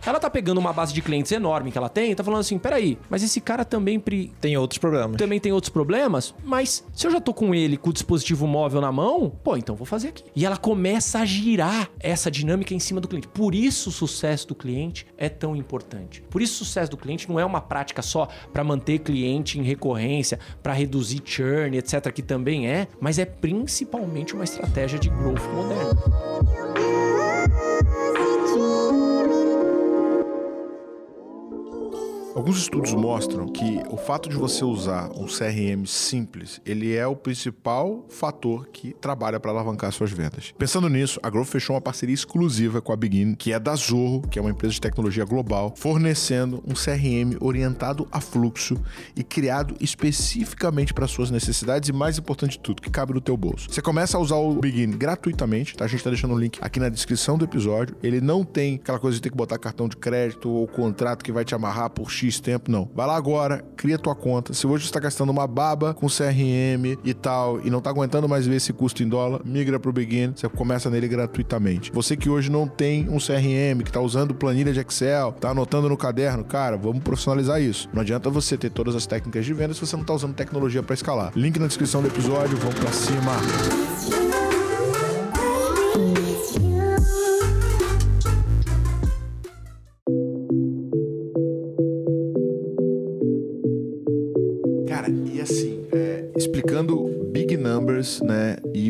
Ela tá pegando uma base de clientes enorme que ela tem e tá falando assim: peraí, mas esse cara também pre- Tem outros problemas. também tem outros problemas, mas se eu já tô com ele com o dispositivo móvel na mão, pô, então vou fazer aqui. E ela começa a girar essa dinâmica em cima do cliente. Por isso o sucesso do cliente é tão importante. Por isso o sucesso do cliente não é uma prática só para manter cliente em recorrência, para reduzir churn, etc, que também é, mas é principalmente uma estratégia de growth moderno. Alguns estudos mostram que o fato de você usar um CRM simples, ele é o principal fator que trabalha para alavancar suas vendas. Pensando nisso, a Growth fechou uma parceria exclusiva com a Begin, que é da Zorro, que é uma empresa de tecnologia global, fornecendo um CRM orientado a fluxo e criado especificamente para suas necessidades e mais importante de tudo, que cabe no teu bolso. Você começa a usar o Begin gratuitamente, tá? A gente tá deixando o link aqui na descrição do episódio. Ele não tem aquela coisa de ter que botar cartão de crédito ou contrato que vai te amarrar por X tempo, não. Vai lá agora, cria tua conta. Se hoje você está gastando uma baba com CRM e tal e não tá aguentando mais ver esse custo em dólar, migra pro Begin, você começa nele gratuitamente. Você que hoje não tem um CRM, que tá usando planilha de Excel, tá anotando no caderno, cara, vamos profissionalizar isso. Não adianta você ter todas as técnicas de venda se você não tá usando tecnologia para escalar. Link na descrição do episódio, vamos para cima.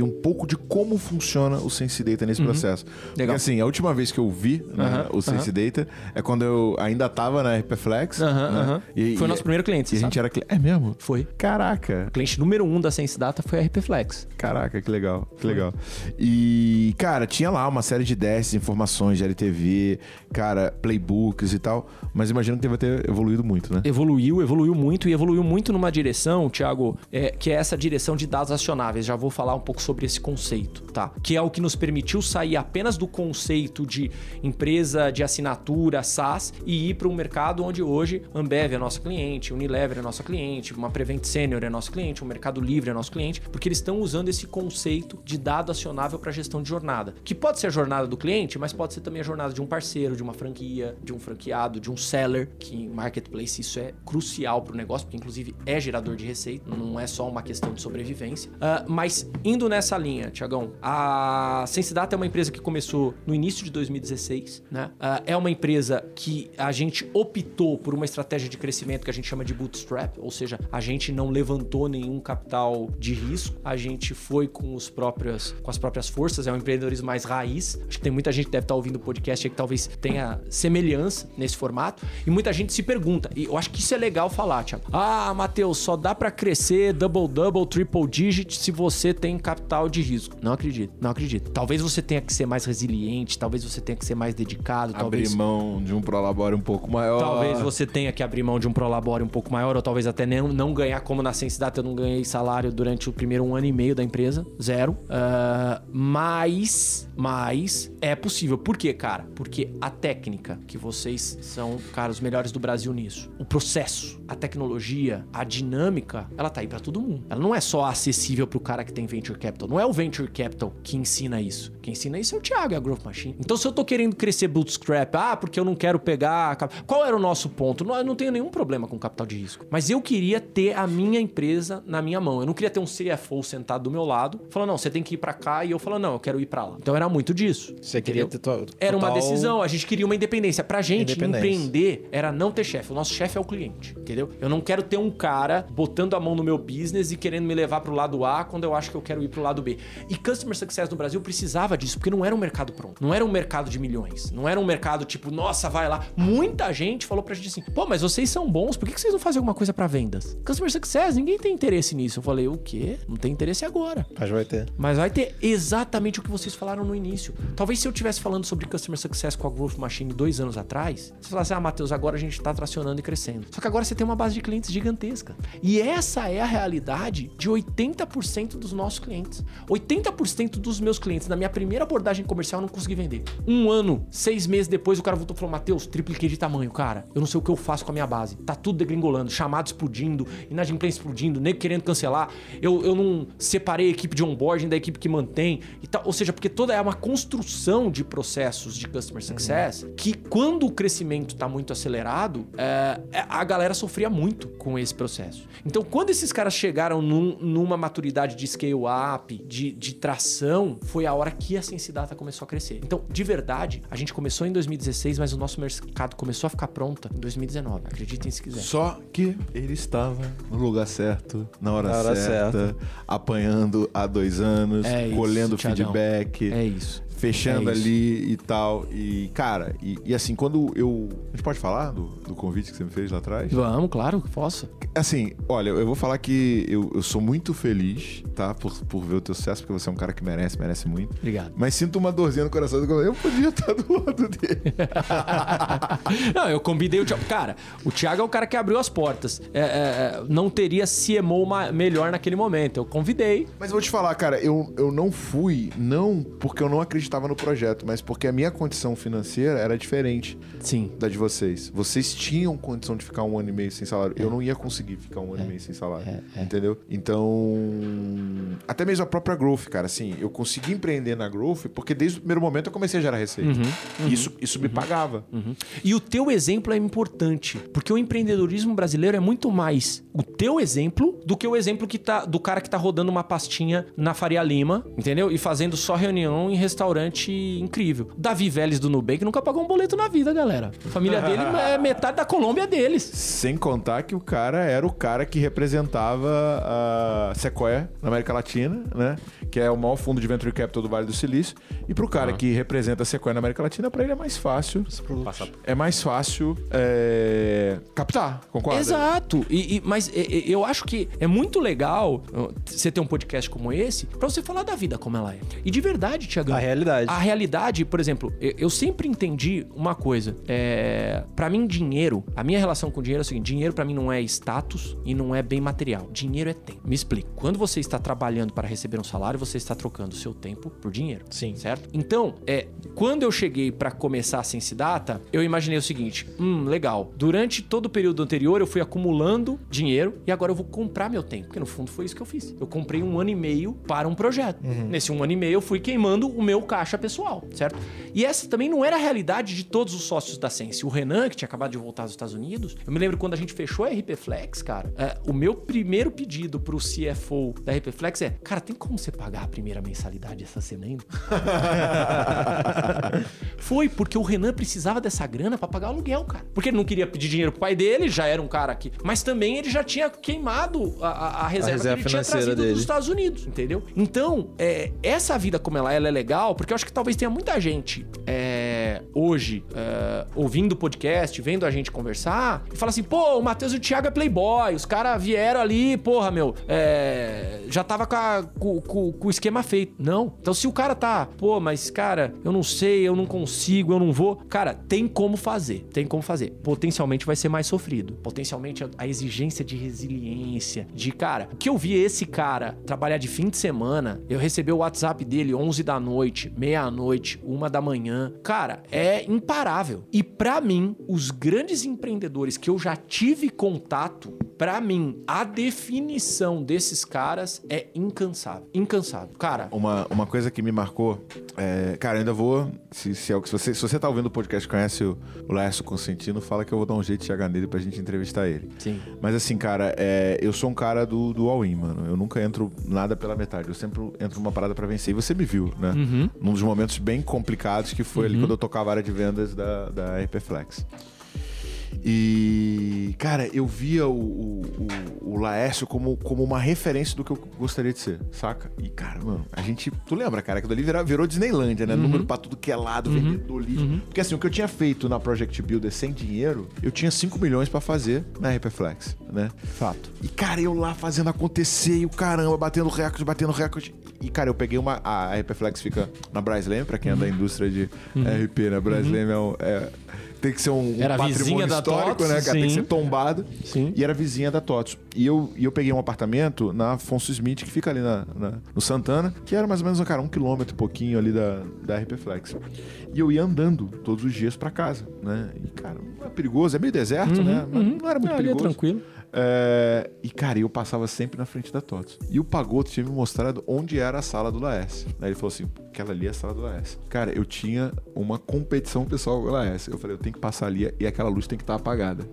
Um pouco de como funciona o Sense Data nesse processo. Porque Legal. assim, a última vez que eu vi né, Aham, o Sense Data é quando eu ainda tava na RPFlex. Né? aham. Foi o nosso primeiro cliente, E a gente era. É mesmo? Foi. Caraca. O cliente número um da Sense Data foi a RP Flex. Caraca, que legal, que legal. E, cara, tinha lá uma série de desks, informações de LTV, cara, playbooks e tal, mas imagino que deve ter evoluído muito, né? Evoluiu, evoluiu muito e evoluiu muito numa direção, Thiago, é, que é essa direção de dados acionáveis. Já vou falar um pouco sobre esse conceito, tá? Que é o que nos permitiu sair apenas do conceito de empresa de assinatura, SaaS, e ir para um mercado onde hoje Ambev é nossa cliente, Unilever é nossa cliente, uma Prevent Senior é nosso cliente, o Mercado Livre é nosso cliente, porque eles estão usando esse conceito de dado acionável para gestão de jornada, que pode ser a jornada do cliente, mas pode ser também a jornada de um parceiro, de uma franquia, de um franqueado, de um seller, que em marketplace isso é crucial para o negócio, porque inclusive é gerador de receita, não é só uma questão de sobrevivência. Ah, mas indo nessa linha, Tiagão, a Sensidata é uma empresa que começou no início de 2016, né? Ah, é uma empresa que a gente optou por uma estratégia de crescimento que a gente chama de bootstrap, ou seja, a gente não levantou nenhum capital de risco, a gente foi com os próprios, com as próprias forças, é um empreendedorismo mais raiz. Acho que tem muita gente que deve estar ouvindo o podcast que talvez tenha semelhança nesse formato, e muita gente se pergunta, e eu acho que isso é legal falar, Thiago. Ah, Matheus, só dá pra crescer double double, triple digit se você tem capital de risco. Não acredito, não acredito. Talvez você tenha que ser mais resiliente, talvez você tenha que ser mais dedicado, Abrir talvez mão de um prolabore um pouco maior. Talvez você tenha que abrir mão de um prolabore um pouco maior, ou talvez até nem, não ganhar, como na Sensidata eu não ganhei salário durante o primeiro um ano e meio da empresa, zero. Ah, mas, mas é possível. Por quê, cara? Porque a técnica, que vocês são, cara, os melhores do Brasil nisso, o processo, a tecnologia, a dinâmica, ela tá aí pra todo mundo. Ela não é só acessível pro cara que tem venture capital. Não é o venture capital que ensina isso. Quem ensina isso é o Thiago, é a Growth Machine. Então, se eu tô querendo crescer bootstrap, ah, porque eu não quero pegar. Qual era o nosso ponto? Eu não tenho nenhum problema com capital de risco. Mas eu queria ter a minha empresa na minha mão. Eu não queria ter um CFO sentado do meu lado, falando, não, você tem que ir para cá, e eu falando, não, eu quero ir para lá. Então era muito disso. Você queria ter tua, Era uma decisão, a gente queria uma independência. Pra gente, empreender era não ter chefe. O nosso chefe é o cliente, entendeu? Eu não quero ter um cara botando a mão no meu business e querendo me levar pro lado A quando eu acho que eu quero ir pro lado B. E Customer Success no Brasil precisava disso, porque não era um mercado pronto. Não era um mercado de milhões. Não era um mercado tipo, nossa, vai lá. Muita gente falou pra gente assim, pô, mas vocês são bons, por que vocês não fazem alguma coisa pra vendas? Customer Success, ninguém tem interesse nisso. Eu falei, o quê? Não tem interesse agora. Mas vai ter. Mas vai ter exatamente o que vocês falaram no início. Talvez se eu estivesse falando sobre Customer Success com a Growth Machine dois anos atrás, você falasse, ah, Matheus, agora a gente tá tracionando e crescendo. Só que agora você tem uma base de clientes gigantesca. E essa é a realidade de 80% dos nossos clientes. 80% dos meus clientes, na minha primeira abordagem comercial, eu não consegui vender. Um ano, seis meses depois, o cara voltou e falou, Matheus, tripliquei de tamanho, cara. Eu não sei o que eu faço com a minha base. Tá tudo degringolando, chamado explodindo, inadimplência explodindo, nego querendo cancelar. Eu, eu não separei a equipe de onboarding da equipe que mantém e tal. Ou seja, porque toda é uma construção de processos de customer success que quando o crescimento tá muito acelerado, é, é, a galera sofria muito com esse processo. Então, quando esses caras chegaram num- numa maturidade de scale-up, de, de tração, foi a hora que a Sensidata começou a crescer. Então, de verdade, a gente começou em 2016, mas o nosso mercado começou a ficar pronta em 2019. Acreditem se quiser. Só que ele estava no lugar certo, na hora, Na hora certa, certa. apanhando há dois anos, É isso, colhendo Thiagão. feedback. É isso. Fechando É ali e tal. E, cara, e, e assim, quando eu. A gente pode falar do, do convite que você me fez lá atrás? Vamos, claro que posso. Assim, olha, eu vou falar que eu, eu sou muito feliz, tá? Por, por ver o teu sucesso, porque você é um cara que merece, merece muito. Obrigado. Mas sinto uma dorzinha no coração. Eu podia estar do lado dele. [LAUGHS] não, eu convidei o Thiago. Cara, o Thiago é o cara que abriu as portas. É, é, é, não teria CMO melhor naquele momento. Eu convidei. Mas eu vou te falar, cara, eu, eu não fui, não porque eu não acreditava no projeto, mas porque a minha condição financeira era diferente Sim. da de vocês. Vocês tinham condição de ficar um ano e meio sem salário. Eu não ia conseguir ficar um ano e meio sem salário. Entendeu? Então. Até mesmo a própria Growth, cara, assim, eu consegui empreender na Growth porque desde o primeiro momento eu comecei a gerar receita. Isso, isso me pagava. Uhum. E o teu exemplo é importante, porque o empreendedorismo brasileiro é muito mais o teu exemplo do que o exemplo que tá, do cara que tá rodando uma pastinha na Faria Lima, entendeu? E fazendo só reunião em restaurante incrível. Davi Vélez do Nubank nunca pagou um boleto na vida, galera. A família [LAUGHS] dele é metade da Colômbia deles. Sem contar que o cara era o cara que representava a Sequoia na América Latina, né? Que é o maior fundo de venture capital do Vale do Silício. E pro cara que representa a Sequoia na América Latina, pra ele é mais fácil. É mais fácil é, captar, concorda? Exato. E, e- mas eu acho que é muito legal você ter um podcast como esse pra você falar da vida como ela é. E de verdade, Tiagão. A realidade. A realidade, por exemplo, eu, sempre entendi uma coisa. É, para mim, dinheiro, a minha relação com dinheiro é o seguinte: dinheiro pra mim não é status e não é bem material. Dinheiro é tempo. Me explico. Quando você está trabalhando para receber um salário, você está trocando seu tempo por dinheiro. Sim. Certo? Então, é, quando eu cheguei pra começar a Sense Data, eu imaginei o seguinte: hum, legal. Durante todo o período anterior, eu fui acumulando dinheiro e agora eu vou comprar meu tempo. Porque no fundo foi isso que eu fiz. Eu comprei um ano e meio para um projeto. Nesse um ano e meio, eu fui queimando o meu caixa pessoal, certo? E essa também não era a realidade de todos os sócios da Sense. O Renan, que tinha acabado de voltar dos Estados Unidos, eu me lembro quando a gente fechou a RP Flex, cara, é, o meu primeiro pedido pro CFO da RP Flex é: cara, tem como você pagar a primeira mensalidade essa semana? [LAUGHS] Foi porque o Renan precisava dessa grana pra pagar o aluguel, cara. Porque ele não queria pedir dinheiro pro pai dele, já era um cara aqui. Mas também ele já tinha queimado a, a- a reserva, reserva que ele tinha trazido dele. dos Estados Unidos, entendeu? Então, é, essa vida como ela, ela é legal, porque eu acho que talvez tenha muita gente é, hoje é, ouvindo o podcast, vendo a gente conversar, e fala assim, pô, o Matheus e o Thiago é playboy, os caras vieram ali, porra, meu, é, já tava com, a- com- com- com o esquema feito. Não. Então, se o cara tá, pô, mas, cara, eu não sei, eu não consigo, eu não vou. Cara, tem como fazer. Tem como fazer. Potencialmente vai ser mais sofrido. Potencialmente a, a exigência de resiliência, de, cara, o que eu vi esse cara trabalhar de fim de semana, eu recebi o WhatsApp dele 11 da noite, meia-noite, uma da manhã. Cara, é imparável. E pra mim, os grandes empreendedores que eu já tive contato pra mim, a definição desses caras é incansável. Incansável. Cara, Uma, uma coisa que me marcou, é, cara, ainda vou. Se, se, é o que- se você, se você tá ouvindo o podcast conhece o, o Laércio Constantino, fala que eu vou dar um jeito de chegar nele pra gente entrevistar ele. Sim. Mas assim, cara, é, eu sou um cara do, do all-in, mano. Eu nunca entro nada pela metade. Eu sempre entro numa parada pra vencer. E você me viu, né? Num dos momentos bem complicados que foi ali quando eu tocava a área de vendas da, da RP Flex. E, cara, eu via o, o, o, Laércio como, como uma referência do que eu gostaria de ser, saca? E, cara, mano, a gente. Tu lembra, cara, que ali virou, virou Disneylândia, né? Número pra tudo que é lado, vendedor, lead. Porque assim, o que eu tinha feito na Project Builder sem dinheiro, eu tinha 5 milhões pra fazer na RP Flex, né? Fato. E, cara, eu lá fazendo acontecer e o caramba, batendo recorde, batendo recorde. E, cara, eu peguei uma. A RP Flex fica na Braskem, pra quem é da indústria de RP, né? Braskem é, um- é- Tem que ser um, um Era patrimônio histórico, TOTS, né, cara? Tem que sim. ser tombado. Sim. E era vizinha da TOTS. E eu, e eu peguei um apartamento na Afonso Smith, que fica ali na, na- no Santana, que era mais ou menos, cara, um quilômetro e pouquinho ali da, da RP Flex. E eu ia andando todos os dias pra casa, né? E, cara, não é perigoso, é meio deserto, né? Mas não era muito Ah, ali é perigoso. tranquilo. É, e, cara, eu passava sempre na frente da TOTS. E o Pagoto tinha me mostrado onde era a sala do Laércio. Aí ele falou assim: aquela ali é a sala do Laércio. Cara, eu tinha uma competição pessoal com o Laércio. Eu falei: eu tenho que passar ali e aquela luz tem que estar apagada.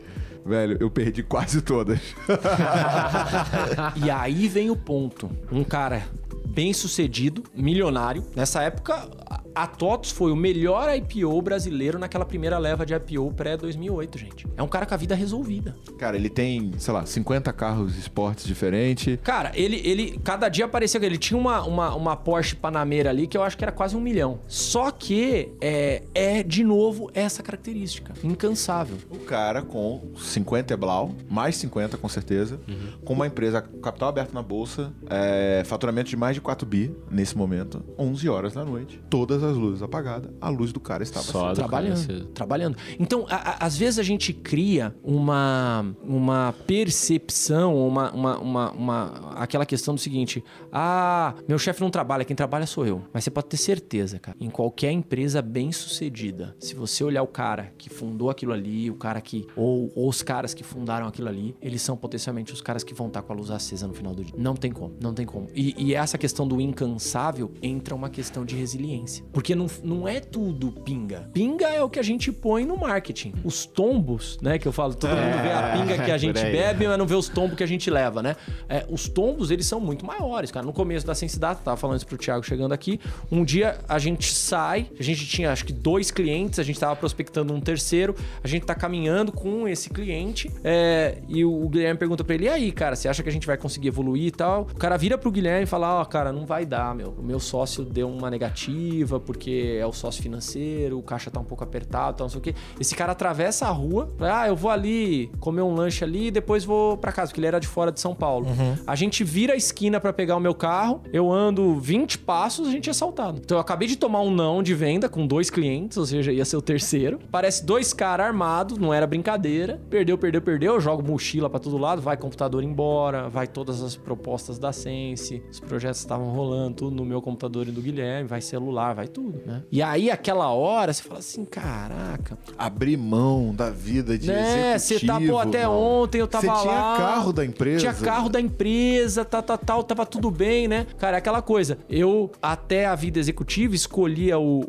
Velho, eu perdi quase todas. [LAUGHS] e aí vem o ponto. Um cara bem sucedido, milionário. Nessa época, a- TOTS foi o melhor IPO brasileiro naquela primeira leva de IPO pré-2008, gente. É um cara com a vida resolvida. Cara, ele tem, sei lá, 50 carros esportes diferentes. Cara, ele, ele cada dia aparecia que ele tinha uma, uma, uma Porsche Panamera ali que eu acho que era quase um milhão. Só que é, é de novo essa característica, incansável. O cara com 50 Eblau, mais 50 com certeza, com uma empresa capital aberto na bolsa, é, faturamento de mais de 4 bi nesse momento, 11 horas da noite, todas as luzes apagadas, a luz do cara estava Só Trabalhando, cara trabalhando. Então, a- a- às vezes a gente cria uma, uma percepção, uma, uma, uma, uma- aquela questão do seguinte: ah, meu chefe não trabalha, quem trabalha sou eu. Mas você pode ter certeza, cara, em qualquer empresa bem sucedida, se você olhar o cara que fundou aquilo ali, o cara que. Ou, ou os caras que fundaram aquilo ali, eles são potencialmente os caras que vão estar com a luz acesa no final do dia. Não tem como, não tem como. E, e essa questão do incansável entra uma questão de resiliência. Porque não, não é tudo pinga. Pinga é o que a gente põe no marketing. Os tombos, né? Que eu falo, todo mundo vê a pinga que a [LAUGHS] gente bebe, mas não vê os tombos que a gente leva, né? É, os tombos, eles são muito maiores, cara. No começo da Sensidata, tava falando isso pro Thiago chegando aqui. Um dia a gente sai, a gente tinha acho que dois clientes, a gente tava prospectando um terceiro, a gente tá caminhando com esse cliente, é, e o Guilherme pergunta pra ele: e aí, cara, você acha que a gente vai conseguir evoluir e tal? O cara vira pro Guilherme e fala: ó, cara, não vai dar, meu. O meu sócio deu uma negativa porque é o sócio financeiro, o caixa tá um pouco apertado, tal, não sei o quê. Esse cara atravessa a rua, ah, eu vou ali comer um lanche ali e depois vou pra casa, porque ele era de fora de São Paulo. A gente vira a esquina pra pegar o meu carro, eu ando 20 passos, a gente é assaltado. Então eu acabei de tomar um não de venda com dois clientes, ou seja, ia ser o terceiro. Parece dois caras armados, não era brincadeira. Perdeu, perdeu, perdeu. Eu jogo mochila pra todo lado, vai computador embora, vai todas as propostas da Sense, os projetos estavam rolando, tudo no meu computador e do Guilherme, vai celular, vai tudo, né? E aí, aquela hora, você fala assim, caraca, Abrir mão da vida de né? Você tá, pô, executivo, até mano. ontem eu tava Você tinha lá. carro da empresa. Tinha carro da empresa, tal, tal, tal, tava tudo bem, né? Cara, é aquela coisa. Eu, até a vida executiva, escolhia o,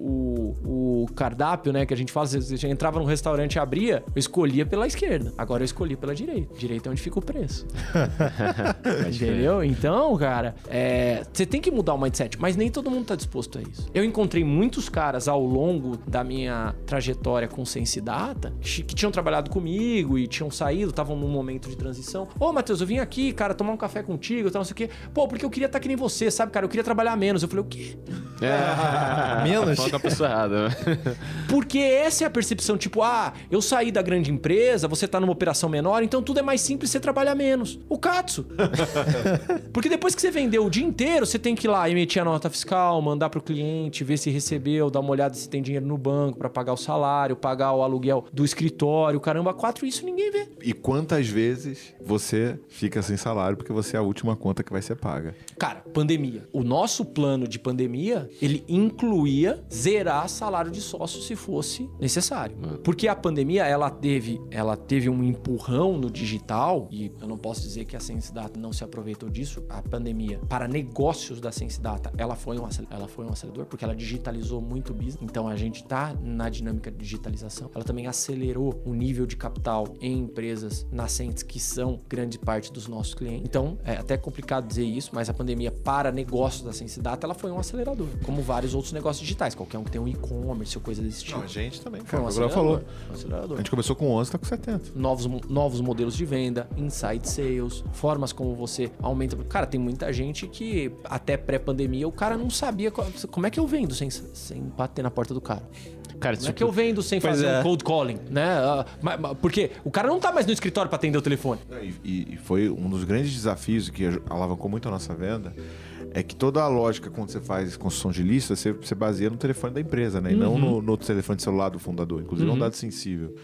o, o cardápio, né? Que a gente fala, você entrava num restaurante e abria, eu escolhia pela esquerda. Agora eu escolhi pela direita. Direita é onde fica o preço. [LAUGHS] Entendeu? Então, cara, é, você tem que mudar o mindset, mas nem todo mundo tá disposto a isso. Eu encontrei muitos caras ao longo da minha trajetória com Sense Data que, que tinham trabalhado comigo e tinham saído, estavam num momento de transição. Ô, Matheus, eu vim aqui, cara, tomar um café contigo, tal, não sei o quê. Pô, porque eu queria estar que nem você, sabe, cara? Eu queria trabalhar menos. Eu falei, o quê? É. [LAUGHS] Menos? Fala com a pessoa errada. [LAUGHS] Porque essa é a percepção, tipo, ah, eu saí da grande empresa, você tá numa operação menor, então tudo é mais simples você trabalhar menos. O Katsu. [LAUGHS] Porque depois que você vendeu o dia inteiro, você tem que ir lá emitir a nota fiscal, mandar pro cliente, ver se recebeu, dar uma olhada se tem dinheiro no banco pra pagar o salário, pagar o aluguel do escritório, caramba, quatro, isso ninguém vê. E quantas vezes você fica sem salário porque você é a última conta que vai ser paga? Cara, pandemia. O nosso plano de pandemia, ele incluía zerar salário de sócios se fosse necessário. Porque a pandemia, ela teve, ela teve um empurrão no digital, e eu não posso dizer que a Sense Data não se aproveitou disso. A pandemia, para negócios da Sense Data, ela foi um, ela foi um acelerador, porque ela digitalizou muito o business. Então a gente tá na dinâmica de digitalização. Ela também acelerou o nível de capital em empresas nascentes que são grande parte dos nossos clientes. Então, é até complicado dizer isso, mas a pandemia para negócios da Sense Data, ela foi um acelerador, como vários outros negócios digitais, qualquer um que tem um e-commerce ou coisa desse tipo. Não, a gente também. Foi um Gabriel falou. acelerador. Um acelerador A gente começou com 11, tá com 70. novos, novos modelos de venda, inside sales, formas como você aumenta. Cara, tem muita gente que até pré-pandemia o cara não sabia qual- como é que eu vendo sem, sem bater na porta do cara. Cara, Como é tipo, que eu vendo sem fazer é. um cold calling, né? Ah, porque o cara não tá mais no escritório para atender o telefone. E, e- foi um dos grandes desafios que alavancou muito a nossa venda. É que toda a lógica quando você faz construção de lista, você, você baseia no telefone da empresa, né? E não no, no telefone celular do fundador. Inclusive é um dado sensível.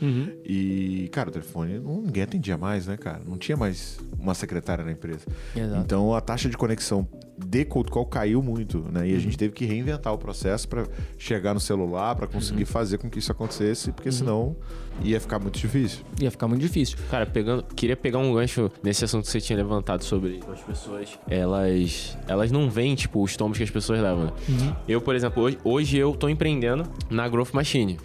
E, cara, o telefone ninguém atendia mais, né, cara? Não tinha mais uma secretária na empresa. Exato. Então a taxa de conexão de cold call caiu muito, né? E a gente teve que reinventar o processo para chegar no celular, para conseguir fazer com que isso acontecesse, porque senão ia ficar muito difícil. Ia ficar muito difícil. Cara, pegando, queria pegar um gancho nesse assunto que você tinha levantado sobre as pessoas. Elas, elas não veem, tipo, os tombos que as pessoas levam. né? Eu, por exemplo, hoje, hoje eu tô empreendendo na Growth Machine.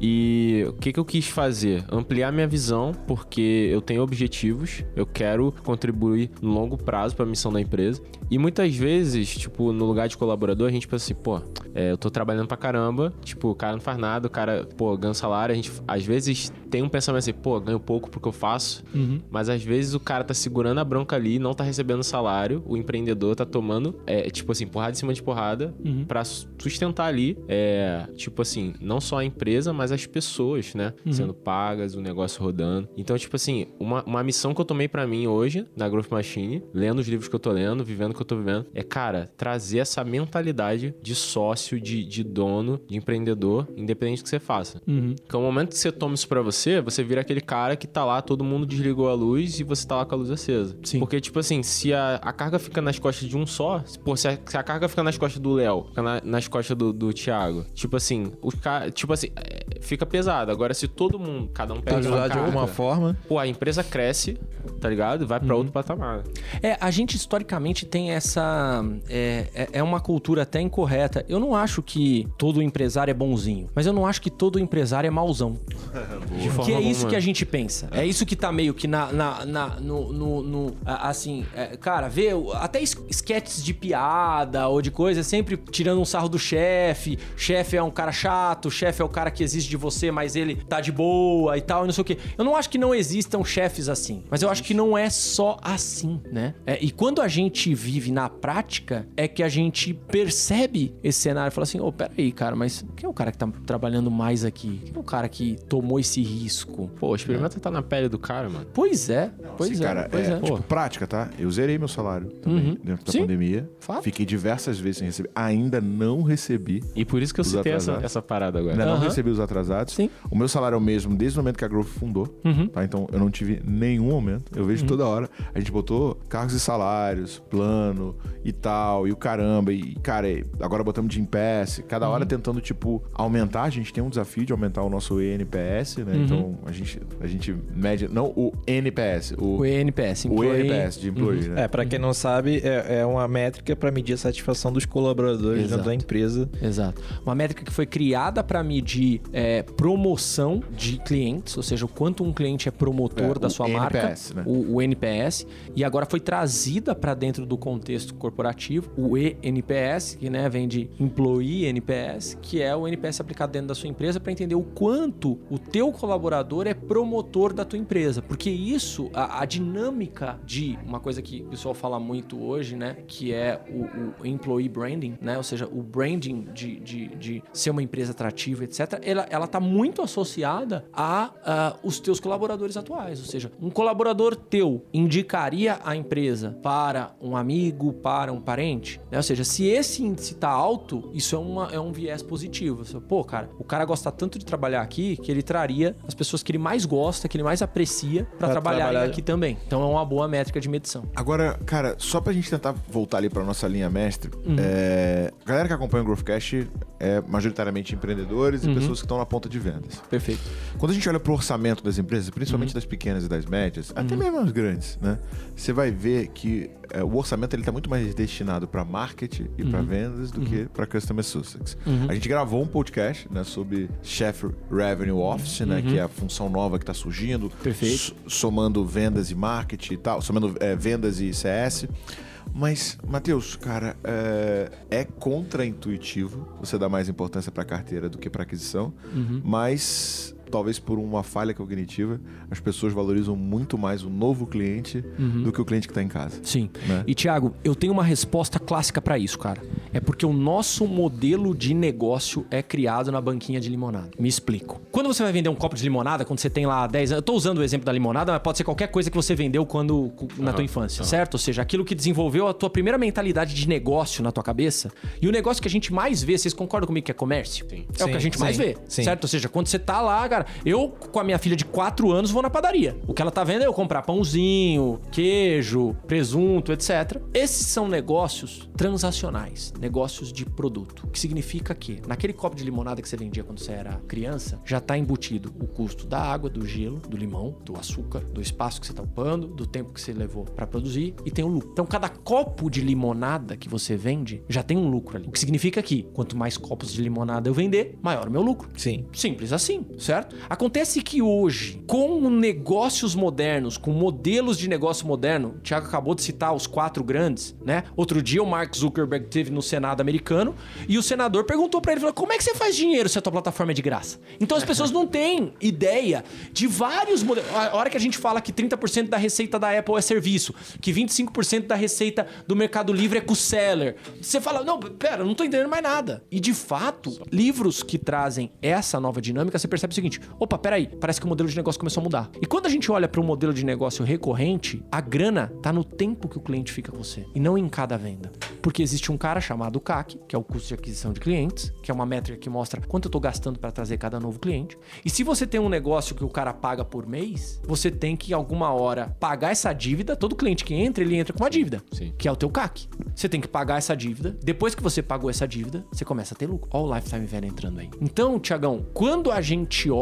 E o que, que eu quis fazer? Ampliar minha visão, porque eu tenho objetivos, eu quero contribuir no longo prazo para a missão da empresa. E muitas vezes, tipo, no lugar de colaborador, a gente pensa assim, pô, é, eu tô trabalhando pra caramba, tipo, o cara não faz nada, o cara, pô, ganha salário, a gente às vezes tem um pensamento assim, pô, ganho pouco porque eu faço, mas às vezes o cara tá segurando a bronca ali, não tá recebendo salário, o empreendedor tá tomando, é, tipo assim, porrada em cima de porrada pra sustentar ali, é, tipo assim, não só a empresa, mas as pessoas, né, sendo pagas, o negócio rodando. Então, tipo assim, uma, uma missão que eu tomei pra mim hoje, na Growth Machine, lendo os livros que eu tô lendo, vivendo o que eu tô vivendo, é, cara, trazer essa mentalidade de sócio, de, de dono, de empreendedor, independente do que você faça. Porque o momento que você toma isso pra você, você vira aquele cara que tá lá, todo mundo desligou a luz e você tá lá com a luz acesa. Sim. Porque, tipo assim, se a, a carga fica nas costas de um só, pô, se a, se a carga fica nas costas do Léo, fica na- nas costas do, do Thiago, tipo assim, os ca- tipo assim, é, fica pesado. Agora, se todo mundo, cada um pega Pode a sua ajudar de carga, alguma forma. pô, a empresa cresce, tá ligado? Vai pra outro patamar. É, a gente historicamente tem essa. É, é- é uma cultura até incorreta. Eu não acho que todo empresário é bonzinho, mas eu não acho que todo empresário é mauzão. [LAUGHS] De forma Que é isso que a gente pensa. É isso que tá meio que na. na, na- no, no- no- assim, é, cara, vê até es- sketches de piada ou de coisa, sempre tirando um sarro do chefe. Chefe é um cara chato, chefe é o cara que exige de você, mas ele tá de boa e tal, e não sei o quê. Eu não acho que não existam chefes assim, mas eu acho que não é só assim, né? É, e quando a gente vive na prática, é que a gente percebe esse cenário e fala assim: ô, peraí, cara, mas quem é o cara que tá trabalhando mais aqui? Quem é o cara que tomou esse risco? Pô, experimenta tá na pele do cara, mano. Pois é, pois Assim, é, cara, pois é, é. tipo, prática, tá? Eu zerei meu salário também dentro da Sim. pandemia. Fato. Fiquei diversas vezes sem receber. Ainda não recebi. E por isso que eu citei essa, essa parada agora. Ainda não Aham. recebi os atrasados. Sim. O meu salário é o mesmo desde o momento que a Growth fundou. Tá? Então eu não tive nenhum momento. Eu vejo toda hora. A gente botou cargos e salários, plano e tal, e o caramba. E, cara, e agora botamos de impasse. Cada hora tentando, tipo, aumentar. A gente tem um desafio de aumentar o nosso ENPS, né? Então a gente, a gente mede. Não o NPS, o, O ENPS, o ENPS de employee, né? É, pra quem não sabe, é, é uma métrica pra medir a satisfação dos colaboradores Exato. dentro da empresa. Exato. Uma métrica que foi criada para medir é, promoção de clientes, ou seja, o quanto um cliente é promotor É, da o sua NPS, marca, né? o, o NPS, e agora foi trazida para dentro do contexto corporativo, o ENPS, que né, vem de Employee NPS, que é o NPS aplicado dentro da sua empresa para entender o quanto o teu colaborador é promotor da tua empresa, porque isso, a, a dinâmica de uma coisa que o pessoal fala muito hoje, né, que é o, o employee branding, né, ou seja, o branding de, de, de ser uma empresa atrativa, etc. Ela, ela tá muito associada a, a os teus colaboradores atuais, ou seja, um colaborador teu indicaria a empresa para um amigo, para um parente, né? Ou seja, se esse índice tá alto, isso é, uma, é um viés positivo. Você, Pô, cara, o cara gosta tanto de trabalhar aqui que ele traria as pessoas que ele mais gosta, que ele mais aprecia para Pra trabalhar- aqui também. Então é uma boa métrica de medição. Agora, cara, só pra gente tentar voltar ali para nossa linha mestre, Uhum. é, a galera que acompanha o Growthcast é majoritariamente empreendedores Uhum. e pessoas que estão na ponta de vendas. Perfeito. Quando a gente olha para o orçamento das empresas, Uhum. principalmente das pequenas e das médias, até mesmo as grandes, né? Você vai ver que é, o orçamento ele está muito mais destinado para marketing e Uhum. para vendas do que para customer success. A gente gravou um podcast né, sobre Chef Revenue Office, né, que é a função nova que está surgindo, Uhum. Perfeito. somando vendas e marketing e tal, somando é, vendas e CS. Mas, Matheus, cara, é, é contra-intuitivo você dar mais importância para carteira do que para aquisição, Uhum. mas talvez por uma falha cognitiva, as pessoas valorizam muito mais o novo cliente do que o cliente que está em casa. Sim. Né? E Thiago, eu tenho uma resposta clássica pra isso, cara. É porque o nosso modelo de negócio é criado na banquinha de limonada. Me explico. Quando você vai vender um copo de limonada, quando você tem lá 10 anos, eu tô usando o exemplo da limonada, mas pode ser qualquer coisa que você vendeu quando na tua infância, certo? Ou seja, aquilo que desenvolveu a tua primeira mentalidade de negócio na tua cabeça. E o negócio que a gente mais vê, vocês concordam comigo que é comércio? Sim. É o que a Sim, gente mais sim, vê, sim. certo? Ou seja, quando você tá lá, cara, eu com a minha filha de 4 anos vou na padaria. O que ela tá vendo é eu comprar pãozinho, queijo, presunto, etc. Esses são negócios transacionais, negócios de produto. O que significa que naquele copo de limonada que você vendia quando você era criança, já tá embutido o custo da água, do gelo, do limão, do açúcar, do espaço que você tá ocupando, do tempo que você levou para produzir e tem o lucro. Então cada copo de limonada que você vende já tem um lucro ali. O que significa que quanto mais copos de limonada eu vender, maior o meu lucro. Sim. Simples assim, certo? Acontece que hoje, com negócios modernos, com modelos de negócio moderno, o Thiago acabou de citar os quatro grandes, né? Outro dia o Mark Zuckerberg teve no Senado americano e o senador perguntou pra ele, falou, como é que você faz dinheiro se a tua plataforma é de graça? Então as pessoas não têm ideia de vários modelos. A hora que a gente fala que 30% da receita da Apple é serviço, que 25% da receita do Mercado Livre é co-seller, você fala, não, pera, não tô entendendo mais nada. E de fato, livros que trazem essa nova dinâmica, você percebe o seguinte: opa, peraí, parece que o modelo de negócio começou a mudar. E quando a gente olha para um modelo de negócio recorrente, a grana tá no tempo que o cliente fica com você e não em cada venda. Porque existe um cara chamado CAC, que é o custo de aquisição de clientes, que é uma métrica que mostra quanto eu tô gastando para trazer cada novo cliente. E se você tem um negócio que o cara paga por mês, você tem que, alguma hora, pagar essa dívida. Todo cliente que entra, ele entra com uma dívida, Sim. que é o teu CAC. Você tem que pagar essa dívida. Depois que você pagou essa dívida, você começa a ter lucro. Olha o Lifetime Value entrando aí. Então, Tiagão, quando a gente olha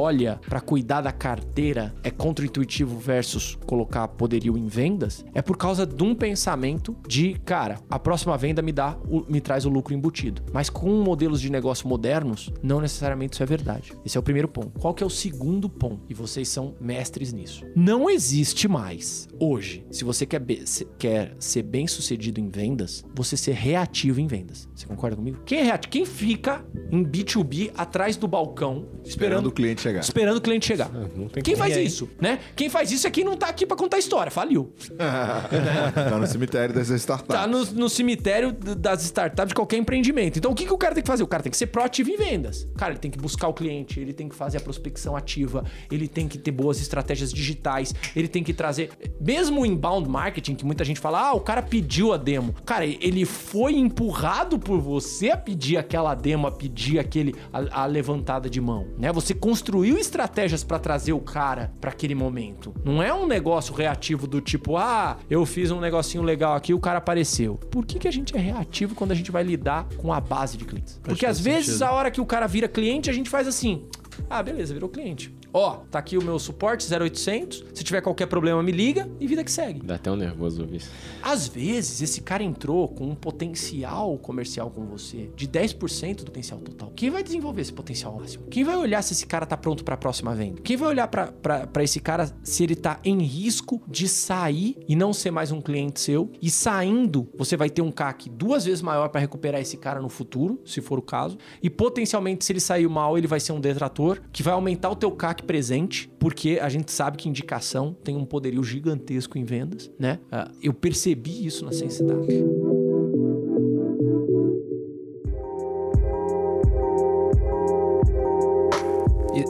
para cuidar da carteira, é contra-intuitivo versus colocar poderio em vendas, é por causa de um pensamento de, cara, a próxima venda me dá, me traz o lucro embutido. Mas com modelos de negócio modernos, não necessariamente isso é verdade. Esse é o primeiro ponto. Qual que é o segundo ponto? E vocês são mestres nisso. Não existe mais hoje, se você quer, be- se- quer ser bem sucedido em vendas, você ser reativo em vendas. Você concorda comigo? Quem é reativo? Quem fica em B2B atrás do balcão Esperando esperando o cliente chegar. Esperando o cliente chegar. não tem Quem como. faz isso, né? Quem faz isso é quem não tá aqui pra contar história, faliu. [LAUGHS] tá no cemitério das startups. Tá no, no cemitério das startups de qualquer empreendimento. Então o que, que o cara tem que fazer? O cara tem que ser proativo em vendas. Cara, ele tem que buscar o cliente, ele tem que fazer a prospecção ativa, ele tem que ter boas estratégias digitais, ele tem que trazer. Mesmo o inbound marketing, que muita gente fala, ah, o cara pediu a demo. Cara, ele foi empurrado por você a pedir aquela demo, a pedir aquele, a, a levantada de mão, né? Você construiu estratégias pra trazer o cara pra aquele momento. Não é um negócio reativo do tipo, ah, eu fiz um negocinho legal aqui, o cara apareceu. Por que, que a gente é reativo quando a gente vai lidar com a base de clientes? Porque às vezes a hora que o cara vira cliente, a gente faz assim. Ah, beleza, virou cliente. Ó, tá aqui o meu suporte 0800. Se tiver qualquer problema, me liga e vida que segue. Dá até um nervoso ouvir isso. Às vezes, esse cara entrou com um potencial comercial com você de 10% do potencial total. Quem vai desenvolver esse potencial máximo? Quem vai olhar se esse cara tá pronto pra próxima venda? Quem vai olhar pra esse cara se ele tá em risco de sair e não ser mais um cliente seu? E saindo, você vai ter um CAC duas vezes maior pra recuperar esse cara no futuro, se for o caso. E potencialmente, se ele sair mal, ele vai ser um detrator que vai aumentar o teu CAC presente, porque a gente sabe que indicação tem um poderio gigantesco em vendas, né? Ah, eu percebi isso na sensidade.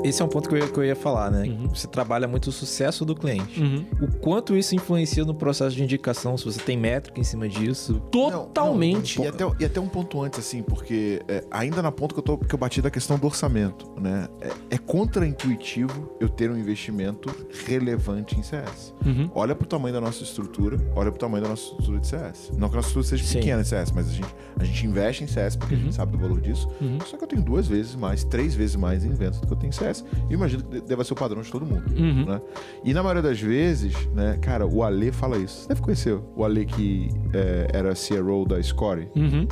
Esse é um ponto que eu ia, que eu ia falar, né? Você trabalha muito o sucesso do cliente. Uhum. O quanto isso influencia no processo de indicação, se você tem métrica em cima disso. Totalmente. Não, não, e, até, e até um ponto antes, assim, porque é, ainda na ponta que eu, tô, que eu bati da questão do orçamento, né? É, é contra-intuitivo eu ter um investimento relevante em CS. Uhum. Olha pro tamanho da nossa estrutura, olha pro tamanho da nossa estrutura de CS. Não que a nossa estrutura seja Sim. pequena em CS, mas a gente, a gente investe em CS porque a gente sabe do valor disso. Uhum. Só que eu tenho duas vezes mais, três vezes mais em vendas do que eu tenho em CS. E imagino que de- deva ser o padrão de todo mundo. Uhum. Né? E na maioria das vezes, né, cara, o Ale fala isso. Você deve conhecer o Ale que é, era CRO da Score. Uhum.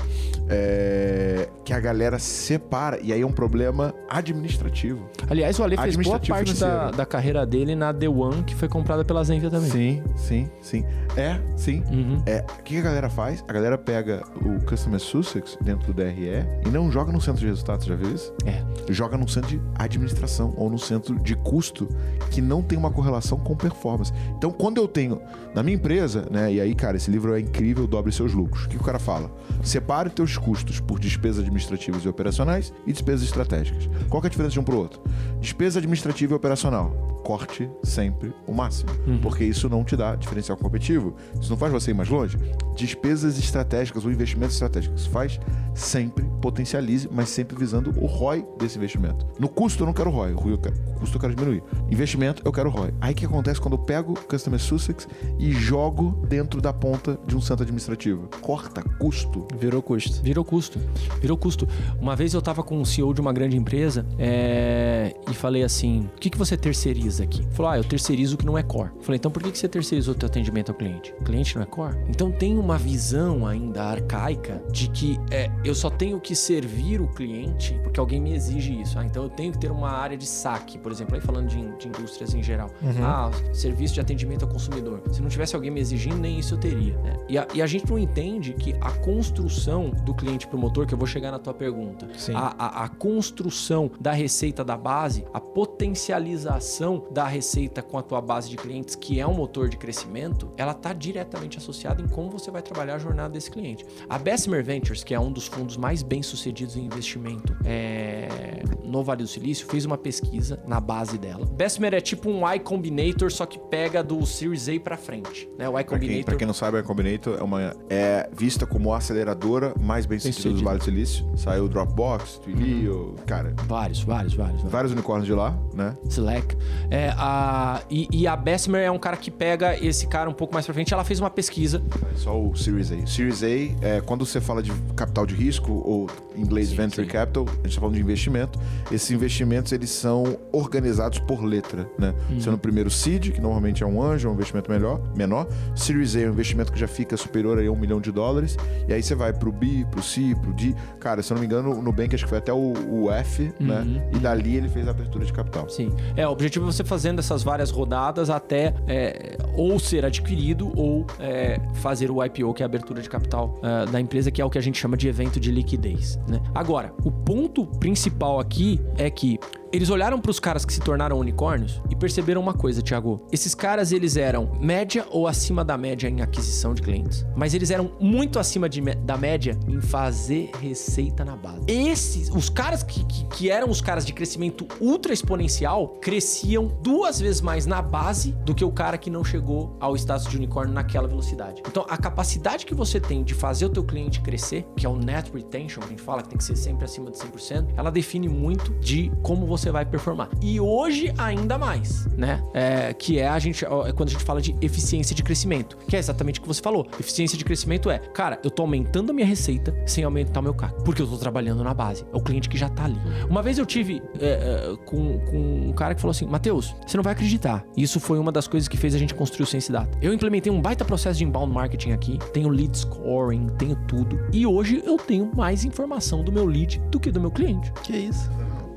É, que a galera separa. E aí é um problema administrativo. Aliás, o Ale fez boa parte da, da carreira dele na The One, que foi comprada pela Zenvia também. Sim, sim, sim. É, sim. Uhum. É, o que a galera faz? A galera pega o Customer Success dentro do DRE e não joga no centro de resultados, já viu isso? É. Joga no centro de administração ou no centro de custo que não tem uma correlação com performance. Então, quando eu tenho na minha empresa, né? E aí, cara, esse livro é incrível, dobre seus lucros. O que o cara fala? Separe teus custos por despesas administrativas e operacionais e despesas estratégicas. Qual é a diferença de um pro outro? Despesa administrativa e operacional. Corte sempre o máximo, porque isso não te dá diferencial competitivo. Isso não faz você ir mais longe. Despesas estratégicas ou investimentos estratégicos. Isso faz sempre potencialize, mas sempre visando o ROI desse investimento. No custo eu não quero ROI, o o custo eu quero diminuir. Investimento eu quero ROI. Aí o que acontece quando eu pego Customer Success e jogo dentro da ponta de um centro administrativo? Corta custo. Virou custo. Virou custo. Virou custo. Uma vez eu tava com um CEO de uma grande empresa é, e falei assim: o que, que você terceiriza aqui? Falou: ah, eu terceirizo o que não é core. Falei, então por que, você terceirizou o teu atendimento ao cliente? O cliente não é core? Então tem uma visão ainda arcaica de que é, eu só tenho que servir o cliente porque alguém me exige isso. Ah, então eu tenho que ter uma área de saque, por exemplo, aí falando de, de indústrias em geral. Ah, serviço de atendimento ao consumidor. Se não tivesse alguém me exigindo, nem isso eu teria. né? E, a, e a gente não entende que a construção do cliente promotor, que eu vou chegar na tua pergunta, a, a- a construção da receita da base, a potencialização da receita com a tua base de clientes, que é um motor de crescimento, ela está diretamente associada em como você vai trabalhar a jornada desse cliente. A Bessemer Ventures, que é um dos fundos mais bem sucedidos em investimento é, no Vale do Silício, fez uma pesquisa na base dela. Bessemer é tipo um Y Combinator, só que pega do Series A para frente. Né? O Y quem, Combinator pra quem não sabe, a Combinator é, uma, é vista como a aceleradora mais bem sucedida do. Vale do Silício. Saiu o Dropbox, Twilio, cara, Vários, vários, vários. vários. vários unicórnios de lá, né? Slack. É, a, e, e a Bessemer é um cara que pega esse cara um pouco mais pra frente. Ela fez uma pesquisa. É Só o Series A. Series A, é, quando você fala de capital de risco, ou em inglês Sim, Venture sim. Capital, a gente tá falando de investimento. Esses investimentos, eles são organizados por letra, né? Uhum. Sendo o primeiro seed, que normalmente é um anjo, é um investimento melhor, menor. Series A é um investimento que já fica superior a um milhão de dólares. E aí você vai pro B, pro C, pro D. Cara, se eu não me engano, o Nubank acho que foi até o, o F, né? E dali ele fez a abertura de capital. Sim. É, o objetivo é você fazendo essas várias rodadas até é, ou ser adquirido ou é, fazer o IPO, que é a abertura de capital é, da empresa, que é o que a gente chama de evento de liquidez. Né? Agora, o ponto principal aqui é que eles olharam para os caras que se tornaram unicórnios e perceberam uma coisa, Thiago. Esses caras, eles eram média ou acima da média em aquisição de clientes, mas eles eram muito acima de da média em fazer receita na base. Esses, os caras que, que, que eram os caras de crescimento ultra exponencial, cresciam duas vezes mais na base do que o cara que não chegou ao status de unicórnio naquela velocidade. Então, a capacidade que você tem de fazer o teu cliente crescer, que é o net retention, que a gente fala que tem que ser sempre acima de 100%, ela define muito de como você vai performar. E hoje ainda mais, né? É, que é a gente é quando a gente fala de eficiência de crescimento, que é exatamente o que você falou. Eficiência de crescimento é, cara, eu tô aumentando a minha receita sem aumentar o meu CAC, porque eu tô trabalhando na base. É o cliente que já tá ali. Uma vez eu tive é, é, com, com um cara que falou assim, Matheus, você não vai acreditar. Isso foi uma das coisas que fez a gente construir o Sense Data. Eu implementei um baita processo de inbound marketing aqui, tenho lead scoring, tenho tudo. E hoje eu tenho mais informação do meu lead do que do meu cliente. Que isso?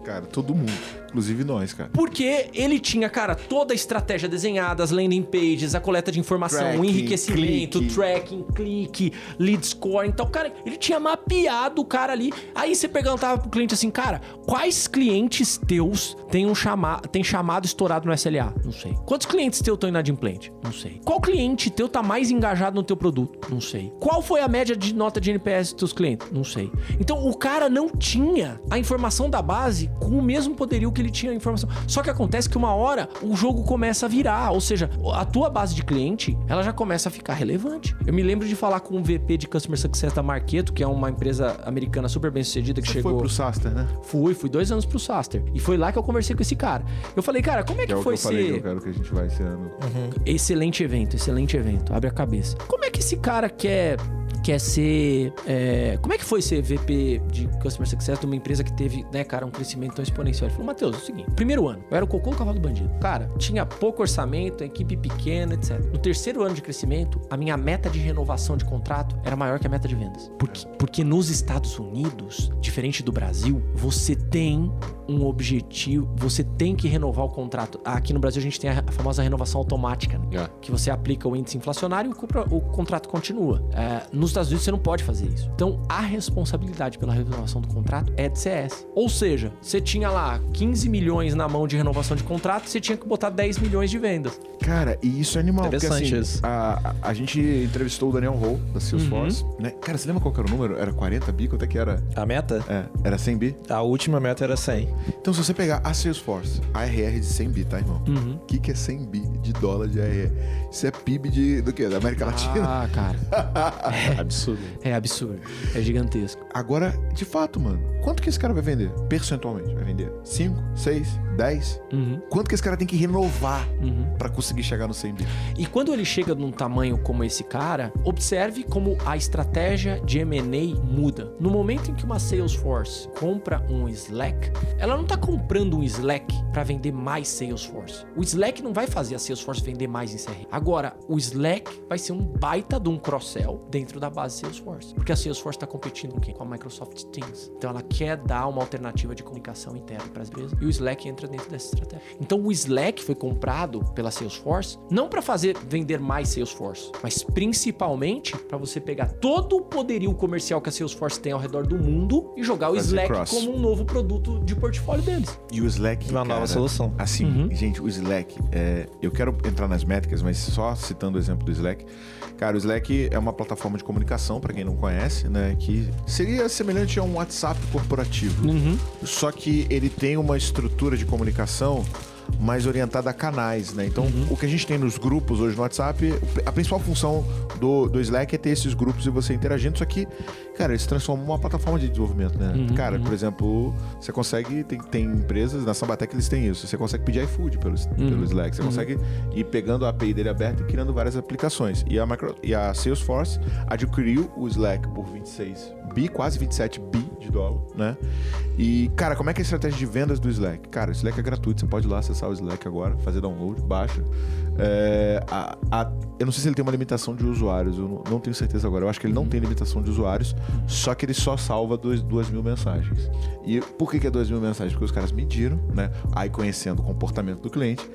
Cara, todo mundo. Inclusive nós, cara. Porque ele tinha, cara, toda a estratégia desenhada, as landing pages, a coleta de informação, o Tracking, enriquecimento, clique. tracking, clique, lead score. Então, cara, ele tinha mapeado o cara ali. Aí você perguntava pro cliente assim, cara, quais clientes teus têm um chama tem chamado estourado no SLA? Não sei. Quantos clientes teus estão inadimplente? Não sei. Qual cliente teu tá mais engajado no teu produto? Não sei. Qual foi a média de nota de NPS dos teus clientes? Não sei. Então, o cara não tinha a informação da base com o mesmo poderio que que ele tinha informação. Só que acontece que uma hora o jogo começa a virar, ou seja, a tua base de cliente, ela já começa a ficar relevante. Eu me lembro de falar com um VP de Customer Success da Marketo, que é uma empresa americana super bem sucedida que Você chegou. foi pro Saster, né? Fui, fui dois anos pro Saster. E foi lá que eu conversei com esse cara. Eu falei, cara, como é que Que é que foi eu falei que eu ser. quero que a gente vai esse ano. Excelente evento, excelente evento. Abre a cabeça. Como é que esse cara quer. Quer ser. é, Como é que foi ser VP de Customer Success de uma empresa que teve, né, cara, um crescimento tão exponencial? Ele falou, Matheus, é o seguinte: primeiro ano, eu era o cocô do cavalo do bandido. Cara, tinha pouco orçamento, equipe pequena, etc. No terceiro ano de crescimento, a minha meta de renovação de contrato era maior que a meta de vendas. Porque, porque nos Estados Unidos, diferente do Brasil, você tem um objetivo, você tem que renovar o contrato. Aqui no Brasil a gente tem a famosa renovação automática, né? É. que você aplica o índice inflacionário e o, o contrato continua. É, nos Estados Unidos você não pode fazer isso. Então a responsabilidade pela renovação do contrato é de CS. Ou seja, você tinha lá 15 milhões na mão de renovação de contrato, você tinha que botar 10 milhões de vendas. Cara, e isso é animal. Porque Interessante assim, isso. a, a, a gente entrevistou o Daniel Hall, da Salesforce, né? Cara, você lembra qual era o número? Era 40 bi? Quanto é que era? A meta? É, era 100 bi? A última meta era 100. Então, se você pegar a Salesforce, a RR de 100 bi, tá, irmão? Uhum. O que, que é 100 bi de dólar de ARR? Isso é PIB de, do quê? Da América Latina? Ah, cara. [LAUGHS] Absurdo. É absurdo. É gigantesco. Agora, de fato, mano, quanto que esse cara vai vender? Percentualmente, vai vender? 5, 6, 10? Uhum. Quanto que esse cara tem que renovar Uhum. pra conseguir chegar no 100 bi? E quando ele chega num tamanho como esse cara, observe como a estratégia de M&A muda. No momento em que uma Salesforce compra um Slack, ela não está comprando um Slack para vender mais Salesforce. O Slack não vai fazer a Salesforce vender mais em CRM. Agora, o Slack vai ser um baita de um cross-sell dentro da base Salesforce. Porque a Salesforce está competindo com quem? Com a Microsoft Teams. Então ela quer dar uma alternativa de comunicação interna para as empresas e o Slack entra dentro dessa estratégia. Então o Slack foi comprado pela Salesforce não para fazer vender mais Salesforce, mas principalmente para você pegar todo o poderio comercial que a Salesforce tem ao redor do mundo e jogar o Fazer Slack cross. como um novo produto de portfólio deles. E o Slack. Uma nova cara, solução. Assim, Uhum. gente, o Slack, é, eu quero entrar nas métricas, mas só citando o exemplo do Slack. Cara, o Slack é uma plataforma de comunicação, para quem não conhece, né? Que seria semelhante a um WhatsApp corporativo. Só que ele tem uma estrutura de comunicação mais orientada a canais, né? Então, o que a gente tem nos grupos hoje no WhatsApp, a principal função do, do Slack é ter esses grupos e você interagindo, só que, cara, ele se transforma numa plataforma de desenvolvimento, né? cara, por exemplo, você consegue, tem, tem empresas, na Sambatec eles têm isso, você consegue pedir iFood pelo, pelo Slack, você consegue ir pegando a API dele aberta e criando várias aplicações. E a, Micro, e a Salesforce adquiriu o Slack por 26 bi, quase 27 bi de dólar, né? E, cara, como é que é a estratégia de vendas do Slack? Cara, o Slack é gratuito, você pode ir lá acessar o Slack agora, fazer download, baixa. É, a- a- eu não sei se ele tem uma limitação de usuários, eu não, não tenho certeza agora. Eu acho que ele não tem limitação de usuários, só que ele só salva dois, duas mil mensagens. E por que, que é duas mil mensagens? Porque os caras mediram, né? Aí conhecendo o comportamento do cliente.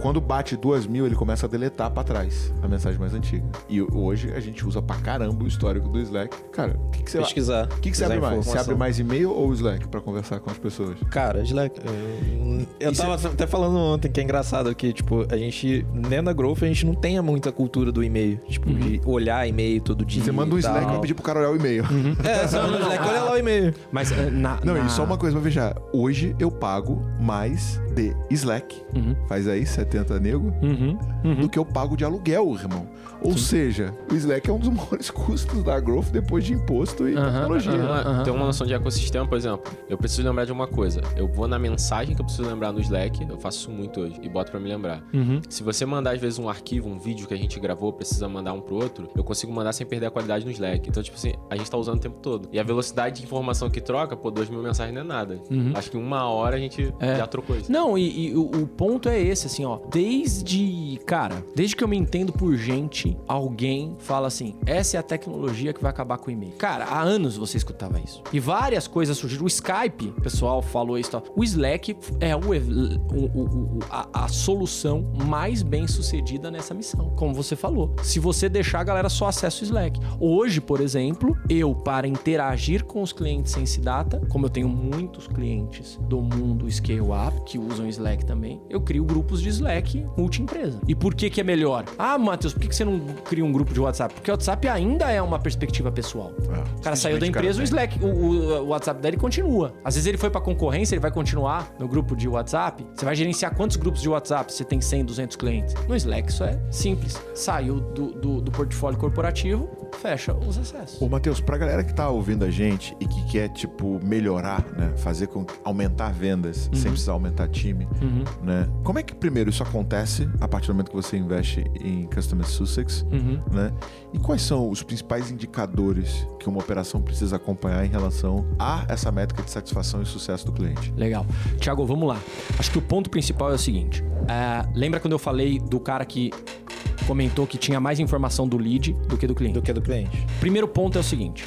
Quando bate duas mil, ele começa a deletar pra trás a mensagem mais antiga. E hoje a gente usa pra caramba o histórico do Slack. Cara, o que, que você Pesquisar. o que, que você abre mais? Você abre mais e-mail ou Slack pra conversar com as pessoas? Cara, Slack. Eu, eu Isso tava até falando ontem que é engraçado que, tipo, a gente, dentro da Growth, a gente não tem muita cultura do e-mail. Tipo, de olhar e-mail todo dia. Você manda um e Slack tal. pra pedir pro cara olhar o e-mail. [LAUGHS] É, você manda um Slack, olha lá o e-mail. Mas eh, na, Não, na... e só uma coisa pra fechar. Hoje eu pago mais de Slack, Uhum. faz aí 70 nego, Uhum, uhum. do que eu pago de aluguel, irmão. Ou seja, o Slack é um dos [LAUGHS] maiores custos da Growth depois de imposto e tecnologia. Uma- Tem uma noção de ecossistema, por exemplo. Eu preciso lembrar de uma coisa. Eu vou na mensagem que eu preciso lembrar no Slack, eu faço isso muito hoje, e boto pra me lembrar. Uhum. Se você mandar, às vezes, um arquivo, um vídeo que a gente gravou, precisa mandar um pro outro, eu consigo mandar sem perder a qualidade no Slack. Então, tipo assim, a gente tá usando o tempo todo. E a velocidade de informação que troca, pô, duas mil mensagens não é nada. Acho que em uma hora a gente É. já trocou isso. Não, e, e o, o ponto é esse, assim, ó. Desde, cara, desde que eu me entendo por gente, alguém fala assim: essa é a tecnologia que vai acabar com o e-mail. Cara, há anos você escutava isso. E várias coisas surgiram. O Skype, o pessoal falou isso. O Slack é o, o- a, a solução mais bem sucedida nessa missão. Como você falou. Se você deixar a galera só acessa o Slack. Hoje, por exemplo, eu, para interagir com os clientes sem data, como eu tenho muitos clientes do mundo Scale Up que usam Slack também, eu crio grupos de Slack multi-empresa. E por que que é melhor? Ah, Matheus, por que, que você não cria um grupo de WhatsApp? Porque o WhatsApp ainda é uma perspectiva pessoal. É, o cara saiu da empresa, o. Slack, o, o- o WhatsApp dele continua. Às vezes ele foi pra concorrência, ele vai continuar no grupo de WhatsApp. Você vai gerenciar quantos grupos de WhatsApp você tem 100, 200 clientes? No Slack isso é simples. Saiu do, do, do portfólio corporativo, fecha os acessos. Ô, Matheus, pra galera que tá ouvindo a gente e que quer, tipo, melhorar, né? Fazer com aumentar vendas sem precisar aumentar time, Uhum. né? Como é que primeiro isso acontece a partir do momento que você investe em Customer Success, Uhum. né? E quais são os principais indicadores que uma operação precisa acompanhar em relação a essa métrica de satisfação e sucesso do cliente? Legal. Tiago, vamos lá. Acho que o ponto principal é o seguinte. é, lembra quando eu falei do cara que comentou que tinha mais informação do lead do que do cliente? Do que do cliente. Primeiro ponto é o seguinte: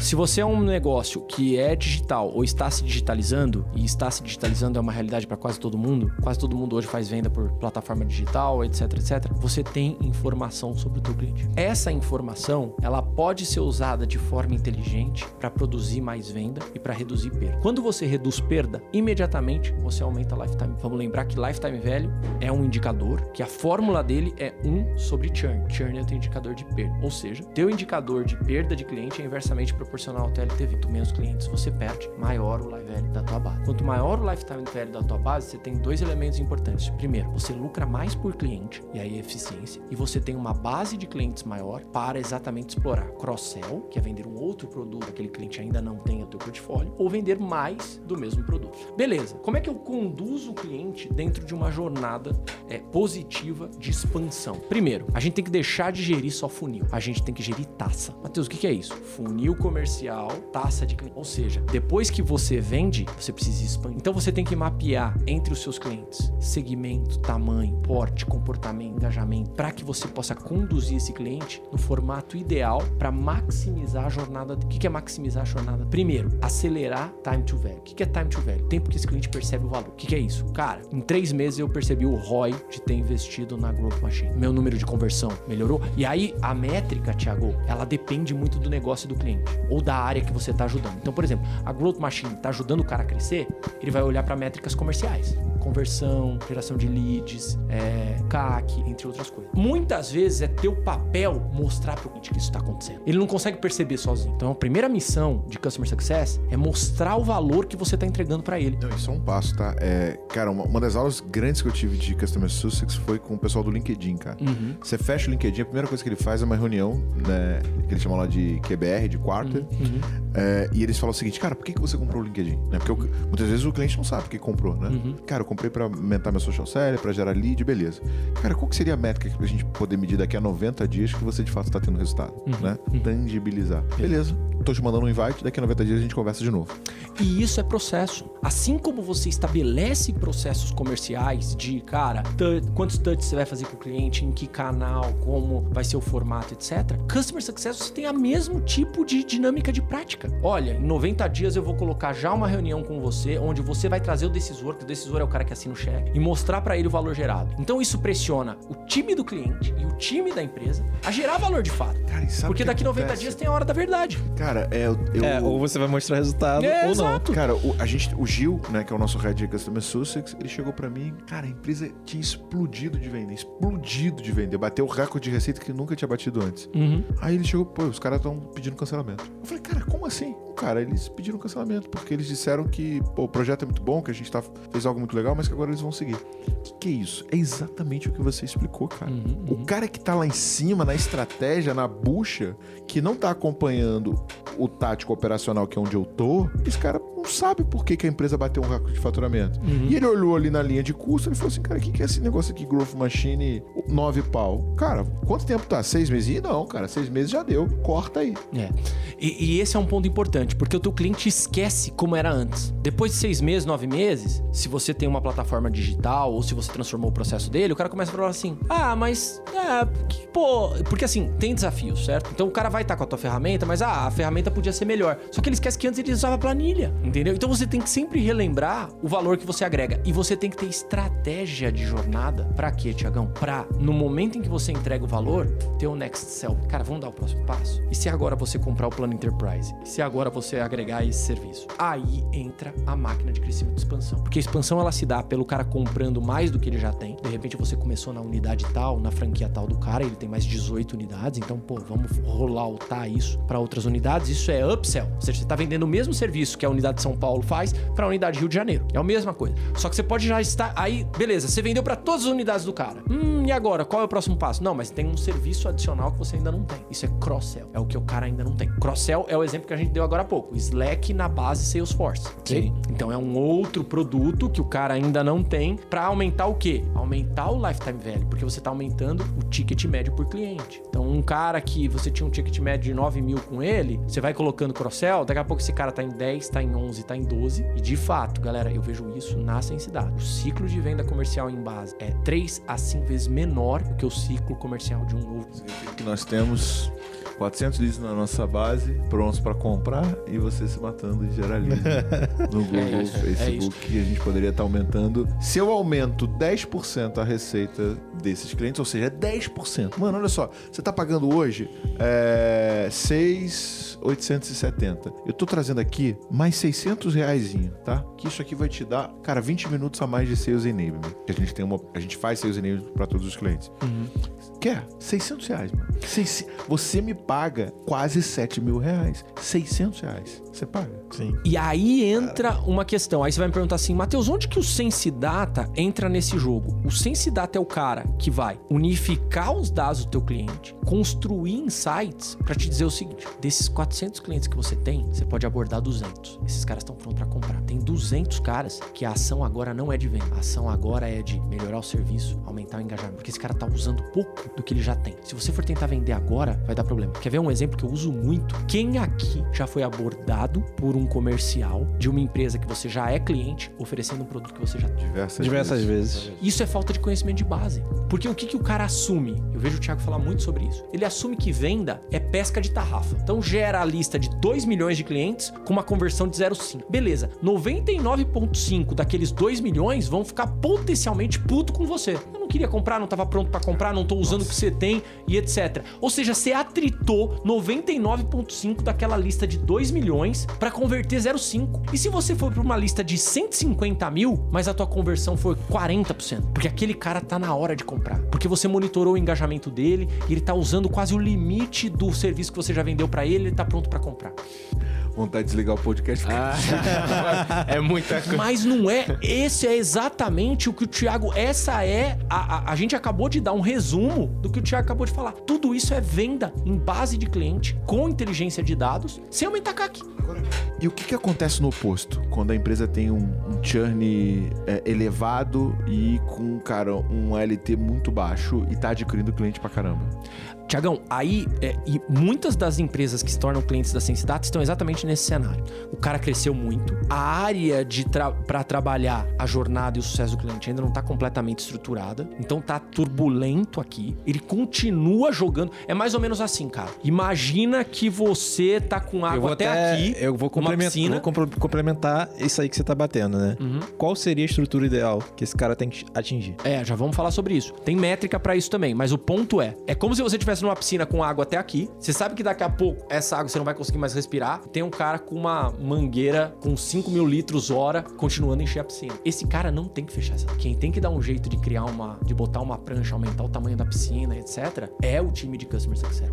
se você é um negócio que é digital ou está se digitalizando, e está se digitalizando é uma realidade para quase todo mundo, quase todo mundo hoje faz venda por plataforma digital, etc, etc, você tem informação sobre o teu cliente. Essa informação, ela pode ser usada de forma inteligente para produzir mais venda e para reduzir perda. Quando você reduz perda, imediatamente você aumenta a lifetime. Vamos lembrar que lifetime value é um indicador que a fórmula dele é 1 sobre churn. Churn é o teu indicador de perda. Ou seja, teu indicador de perda de cliente é inversamente proporcional ao TLTV. Quanto menos clientes você perde, maior o life value da tua base. Quanto maior o lifetime value da tua base, você tem dois elementos importantes. Primeiro, você lucra mais por cliente, e aí é eficiência, e você tem uma base de clientes maior para exatamente explorar cross-sell, que é vender um outro produto que aquele cliente ainda não tem no teu portfólio, ou vender mais do mesmo produto. Beleza, como é que eu conduzo o cliente dentro de uma jornada é, positiva de expansão? Primeiro, a gente tem que deixar de gerir só funil, a gente tem que gerir taça. Matheus, o que é isso? Funil comercial, taça de cliente. Ou seja, depois que você vende, você precisa expandir. Então você tem que mapear entre os seus clientes segmento, tamanho, porte, comportamento, engajamento, para que você possa conduzir esse cliente no formato ideal para maximizar a jornada. O que é maximizar a jornada? Primeiro, acelerar time to value. O que é time to value? Tempo que esse cliente percebe o valor. O que que é isso? Cara, em três meses eu percebi o ROI de ter investido na Growth Machine. Meu número de conversão melhorou. E aí, a métrica, Thiago, ela depende muito do negócio do cliente ou da área que você está ajudando. Então, por exemplo, a Growth Machine está ajudando o cara a crescer, ele vai olhar para métricas comerciais. Conversão, geração de leads, é, CAC, entre outras coisas. Muitas vezes é teu papel mostrar para o cliente que isso está acontecendo. Ele não consegue perceber sozinho. Então, a primeira missão de Customer Success é mostrar o valor que você está entregando para ele. Não, isso é um passo, tá? É, cara, uma, uma das aulas grandes que eu tive de Customer Success foi com o pessoal do LinkedIn, cara. Uhum. Você fecha o LinkedIn, a primeira coisa que ele faz é uma reunião, né? Que eles chamam lá de QBR, de quarter. Uhum. É, e eles falam o seguinte, cara, por que, que você comprou o LinkedIn? Né? Porque o- muitas vezes o cliente não sabe por que comprou, né? Uhum. Cara, eu comprei pra aumentar meu social selling, pra gerar lead, beleza. Cara, qual que seria a métrica pra gente poder medir daqui a 90 dias que você de fato tá tendo resultado, Uhum. né? Tangibilizar. Beleza, tô te mandando um invite, daqui a 90 dias a gente conversa de novo. E isso é processo. Assim como você estabelece processos comerciais de, cara, quantos touches você vai fazer com o cliente, em que canal, como vai ser o formato, etc. Customer Success você tem a mesmo tipo de dinâmica de prática. Olha, em 90 dias eu vou colocar já uma reunião com você, onde você vai trazer o decisor, que o decisor é o cara que assina o cheque, e mostrar para ele o valor gerado. Então isso pressiona o time do cliente e o time da empresa a gerar valor de fato. Cara, e Porque que daqui 90 acontece? dias tem a hora da verdade. Cara, é, eu, É, ou você vai mostrar resultado É, ou não. exato. Cara, o, a gente, o Gil, né, que é o nosso head de Customer Sussex, ele chegou pra mim, cara, a empresa tinha explodido de vender, explodido de vender, bateu o recorde de receita que nunca tinha batido antes. Uhum. Aí ele chegou, pô, os caras estão pedindo cancelamento. Eu falei, cara, como assim? Cara, eles pediram cancelamento, porque eles disseram que pô, o projeto é muito bom, que a gente tá, fez algo muito legal, mas que agora eles vão seguir. Que, é isso? É exatamente o que você explicou, cara. Uhum, O cara que tá lá em cima, na estratégia, na bucha, que não tá acompanhando o tático operacional, que é onde eu tô, esse cara não sabe por que, que a empresa bateu um recorde de faturamento. Uhum. E ele olhou ali na linha de custo e falou assim, cara, o que, que é esse negócio aqui, Growth Machine, nove pau? Cara, quanto tempo tá? Seis meses? Ih, não, cara, seis meses já deu. Corta aí. É. E, e esse é um ponto importante, porque o teu cliente esquece como era antes. Depois de seis meses, nove meses, se você tem uma plataforma digital ou se você transformou o processo dele, o cara começa a falar assim: ah, mas. É, que- pô. Porque assim, tem desafios, certo? Então o cara vai estar com a tua ferramenta, mas ah, a ferramenta podia ser melhor. Só que ele esquece que antes ele usava planilha, entendeu? Então você tem que sempre relembrar o valor que você agrega. E você tem que ter estratégia de jornada. Pra quê, Tiagão? Pra, no momento em que você entrega o valor, ter o next sell. Cara, vamos dar o próximo passo? E se agora você comprar o plano Enterprise? E se agora você agregar esse serviço? Aí entra a máquina de crescimento e expansão. Porque a expansão ela se dá pelo cara comprando mais do que ele já tem. De repente você começou na unidade tal, na franquia tal do cara, ele tem mais 18 unidades, então, pô, vamos rolloutar isso para outras unidades. Isso é upsell. Ou seja, você tá vendendo o mesmo serviço que a unidade de São Paulo faz para a unidade Rio de Janeiro. É a mesma coisa. Só que você pode já estar aí, beleza, você vendeu para todas as unidades do cara. Hum, e agora, qual é o próximo passo? Não, mas tem um serviço adicional que você ainda não tem. Isso é cross-sell. É o que o cara ainda não tem. Cross-sell é o exemplo que a gente deu agora há pouco. Slack na base Salesforce. Sim. Então é um outro produto que o cara ainda não tem para aumentar o quê? Aumentar o lifetime value, porque você tá aumentando o ticket médio por cliente. Então um cara que você tinha um ticket médio de 9 mil com ele, você vai colocando cross-sell, daqui a pouco esse cara tá em 10, tá em 11, tá em 12. E de fato, galera, eu vejo isso na sensidade. O ciclo de venda comercial em base é 3 a 5 vezes menor do que o ciclo comercial de um novo. que nós temos 400 leads na nossa base, prontos para comprar, e você se matando de gerar lead [LAUGHS] no Google, É isso, é Facebook, que a gente poderia estar aumentando. Se eu aumento 10% a receita desses clientes, ou seja, 10%. Mano, olha só, você tá pagando hoje é, 6,870. Eu tô trazendo aqui mais 600 reais, tá? Que isso aqui vai te dar, cara, 20 minutos a mais de sales enablement. Que a gente tem uma, a gente faz sales enablement para todos os clientes. Quer? 600 reais, mano. Seis- Você me paga quase 7 mil reais. 600 reais. Você paga? Sim. E aí entra uma questão. Aí você vai me perguntar assim, Matheus, onde que o Sense Data entra nesse jogo? O Sense Data é o cara que vai unificar os dados do teu cliente, construir insights para te dizer o seguinte: desses 400 clientes que você tem, você pode abordar 200. Esses caras estão prontos para comprar. Tem 200 caras que a ação agora não é de venda. A ação agora é de melhorar o serviço, aumentar o engajamento, porque esse cara tá usando pouco do que ele já tem. Se você for tentar vender agora, vai dar problema. Quer ver um exemplo que eu uso muito? Quem aqui já foi abordado por um comercial de uma empresa que você já é cliente oferecendo um produto que você já tem? Diversas, Diversas vezes. Isso é falta de conhecimento de base. Porque o que, que o cara assume? Eu vejo o Thiago falar muito sobre isso. Ele assume que venda é pesca de tarrafa. Então gera a lista de 2 milhões de clientes com uma conversão de 0,5. Beleza. 99,5 daqueles 2 milhões vão ficar potencialmente puto com você. Eu queria comprar, não estava pronto para comprar, não tô usando o que você tem e etc. Ou seja, você atritou 99,5 daquela lista de 2 milhões para converter 0,5. E se você for para uma lista de 150 mil, mas a tua conversão for 40%? Porque aquele cara tá na hora de comprar. Porque você monitorou o engajamento dele e ele tá usando quase o limite do serviço que você já vendeu para ele, ele tá pronto para comprar. Vontade de desligar o podcast. Ah, [LAUGHS] é muita coisa. Mas não é. Esse é exatamente o que o Thiago. Essa é. A, a, a gente acabou de dar um resumo do que o Thiago acabou de falar. Tudo isso é venda em base de cliente, com inteligência de dados, sem aumentar CAC. E o que, que acontece no oposto? Quando a empresa tem um, um churn é, elevado e com, cara, um LT muito baixo e tá adquirindo cliente pra caramba. Tiagão, aí, é, e muitas das empresas que se tornam clientes da Sensidata estão exatamente nesse cenário. O cara cresceu muito, a área de tra para trabalhar a jornada e o sucesso do cliente ainda não está completamente estruturada, então tá turbulento aqui. Ele continua jogando. É mais ou menos assim, cara. Imagina que você tá com água até, até aqui, Eu vou uma complementar, vou complementar isso aí que você tá batendo, né? Uhum. Qual seria a estrutura ideal que esse cara tem que atingir? É, já vamos falar sobre isso. Tem métrica pra isso também, mas o ponto é, é como se você estivesse numa piscina com água até aqui. Você sabe que daqui a pouco essa água você não vai conseguir mais respirar. Tem um cara com uma mangueira com 5 mil litros hora continuando a encher a piscina. Esse cara não tem que fechar essa. Quem tem que dar um jeito de criar uma, de botar uma prancha, aumentar o tamanho da piscina, etc. É o time de customer success.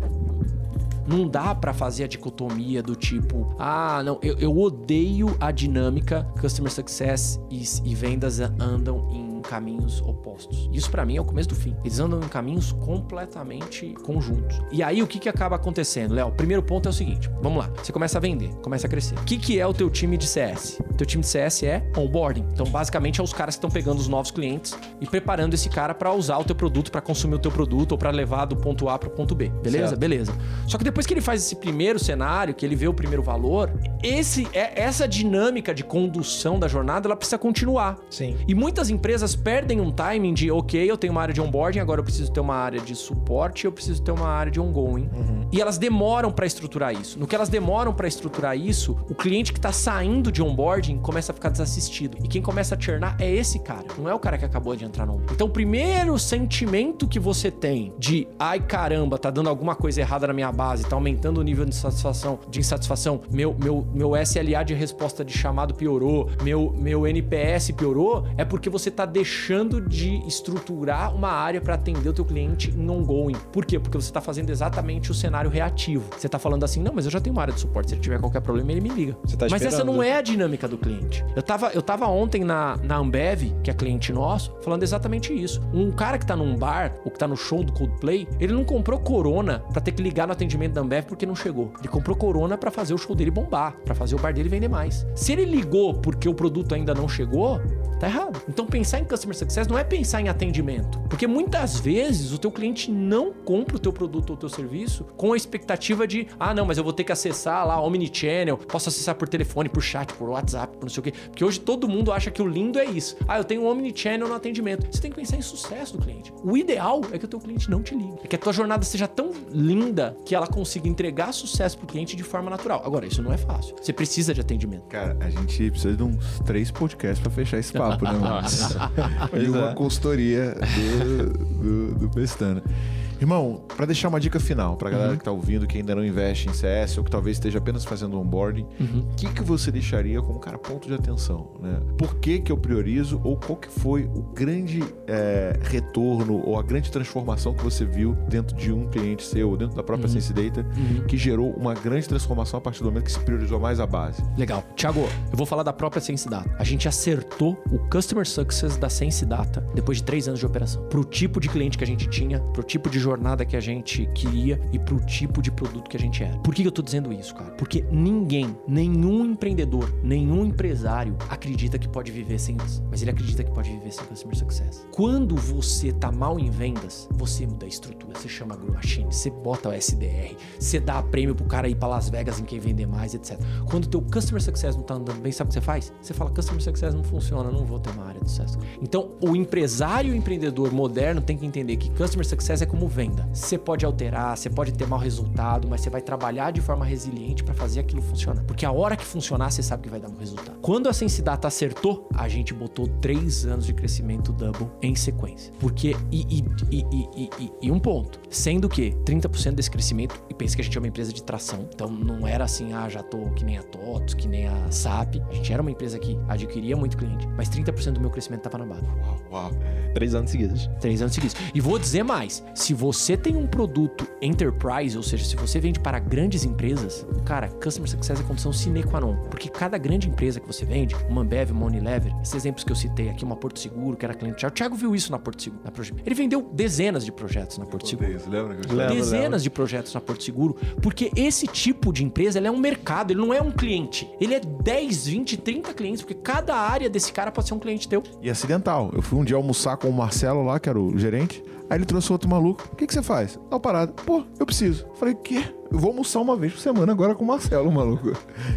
Não dá pra fazer a dicotomia do tipo, ah, não, eu, eu odeio a dinâmica customer success e, e vendas andam em caminhos opostos. Isso pra mim é o começo do fim. Eles andam em caminhos completamente conjuntos. E aí o que que acaba acontecendo, Léo? Primeiro ponto é o seguinte, vamos lá. Você começa a vender, começa a crescer. O que que é o teu time de CS? O teu time de CS é onboarding. Então, basicamente é os caras que estão pegando os novos clientes e preparando esse cara pra usar o teu produto, pra consumir o teu produto ou pra levar do ponto A pro ponto B. Beleza? Certo. Beleza. Só que depois que ele faz esse primeiro cenário, que ele vê o primeiro valor, esse, é, essa dinâmica de condução da jornada, ela precisa continuar. Sim. E muitas empresas perdem um timing de, ok, eu tenho uma área de onboarding, agora eu preciso ter uma área de suporte, eu preciso ter uma área de ongoing. E elas demoram para estruturar isso. No que elas demoram para estruturar isso, o cliente que tá saindo de onboarding começa a ficar desassistido. E quem começa a churnar é esse cara, não é o cara que acabou de entrar no onboarding. Então, o primeiro sentimento que você tem de, ai caramba, tá dando alguma coisa errada na minha base, tá aumentando o nível de satisfação, de insatisfação, meu, meu, meu SLA de resposta de chamado piorou, meu, meu NPS piorou, é porque você tá deixando de estruturar uma área para atender o teu cliente em ongoing. Por quê? Porque você tá fazendo exatamente o cenário reativo. Você tá falando assim, não, mas eu já tenho uma área de suporte, se ele tiver qualquer problema, ele me liga. Tá mas essa não é a dinâmica do cliente. Eu tava, eu tava ontem na, na Ambev, que é cliente nosso, falando exatamente isso. Um cara que tá num bar, ou que tá no show do Coldplay, ele não comprou Corona pra ter que ligar no atendimento da Ambev porque não chegou. Ele comprou Corona pra fazer o show dele bombar, pra fazer o bar dele vender mais. Se ele ligou porque o produto ainda não chegou, tá errado. Então pensar em customer success não é pensar em atendimento, porque muitas vezes o teu cliente não compra o teu produto ou o teu serviço com a expectativa de, ah, não, mas eu vou ter que acessar lá omnichannel, posso acessar por telefone, por chat, por WhatsApp, por não sei o quê. Porque hoje todo mundo acha que o lindo é isso. Ah, eu tenho um omnichannel no atendimento. Você tem que pensar em sucesso do cliente. O ideal é que o teu cliente não te ligue. É que a tua jornada seja tão linda que ela consiga entregar sucesso pro cliente de forma natural. Agora, isso não é fácil. Você precisa de atendimento. Cara, a gente precisa de uns três podcasts pra fechar esse papo, né, [LAUGHS] e uma é. consultoria do, do, do Pestana. Irmão, pra deixar uma dica final pra galera que tá ouvindo, que ainda não investe em CS ou que talvez esteja apenas fazendo onboarding, o que, que você deixaria como, cara, ponto de atenção? Né? Por que, que eu priorizo ou qual que foi o grande é, retorno ou a grande transformação que você viu dentro de um cliente seu ou dentro da própria Sense Data que gerou uma grande transformação a partir do momento que se priorizou mais a base? Legal. Tiago, eu vou falar da própria Sense Data. A gente acertou o Customer Success da Sense Data depois de três anos de operação. Pro tipo de cliente que a gente tinha, pro tipo de jornada que a gente queria e pro tipo de produto que a gente era. Por que eu tô dizendo isso, cara? Porque ninguém, nenhum empreendedor, nenhum empresário acredita que pode viver sem isso. Mas ele acredita que pode viver sem Customer Success. Quando você tá mal em vendas, você muda a estrutura, você chama a Grow Machine, você bota o SDR, você dá prêmio pro cara ir pra Las Vegas em quem vender mais, etc. Quando o teu Customer Success não tá andando bem, sabe o que você faz? Você fala, Customer Success não funciona, não vou ter uma área de sucesso. Então, o empresário o empreendedor moderno tem que entender que Customer Success é como venda. Você pode alterar, você pode ter mau resultado, mas você vai trabalhar de forma resiliente para fazer aquilo funcionar. Porque a hora que funcionar, você sabe que vai dar um resultado. Quando a Sense Data acertou, a gente botou três anos de crescimento double em sequência. Porque, e, e, e, e, e- e um ponto, sendo que 30% desse crescimento, e pensa que a gente é uma empresa de tração, então não era assim, ah, já tô que nem a TOTOS, que nem a SAP. A gente era uma empresa que adquiria muito cliente, mas 30% do meu crescimento tava na base. Uau, uau. Três anos seguidos. Três anos seguidos. E vou dizer mais: se você tem um produto enterprise, ou seja, se você vende para grandes empresas, cara, Customer Success é condição sine qua non. Porque cada grande empresa que você vende, uma Ambev, uma Unilever, esses exemplos que eu citei aqui, uma Porto Seguro, que era cliente. O Thiago viu isso na Porto Seguro. Na Ele vendeu dezenas de projetos na Porto Seguro. Isso, lembra que eu Lembro, Dezenas lembro. de projetos na Porto Seguro, porque esse tipo de empresa ele é um mercado, ele não é um cliente. Ele é 10, 20, 30 clientes, porque cada área desse cara pode ser um cliente teu. E acidental. Eu fui um dia almoçar com o Marcelo lá, que era o gerente. Aí ele trouxe outro maluco. O que, que você faz? Tal parada. Pô, eu preciso. Falei, quê? Eu vou almoçar uma vez por semana agora com o Marcelo, maluco.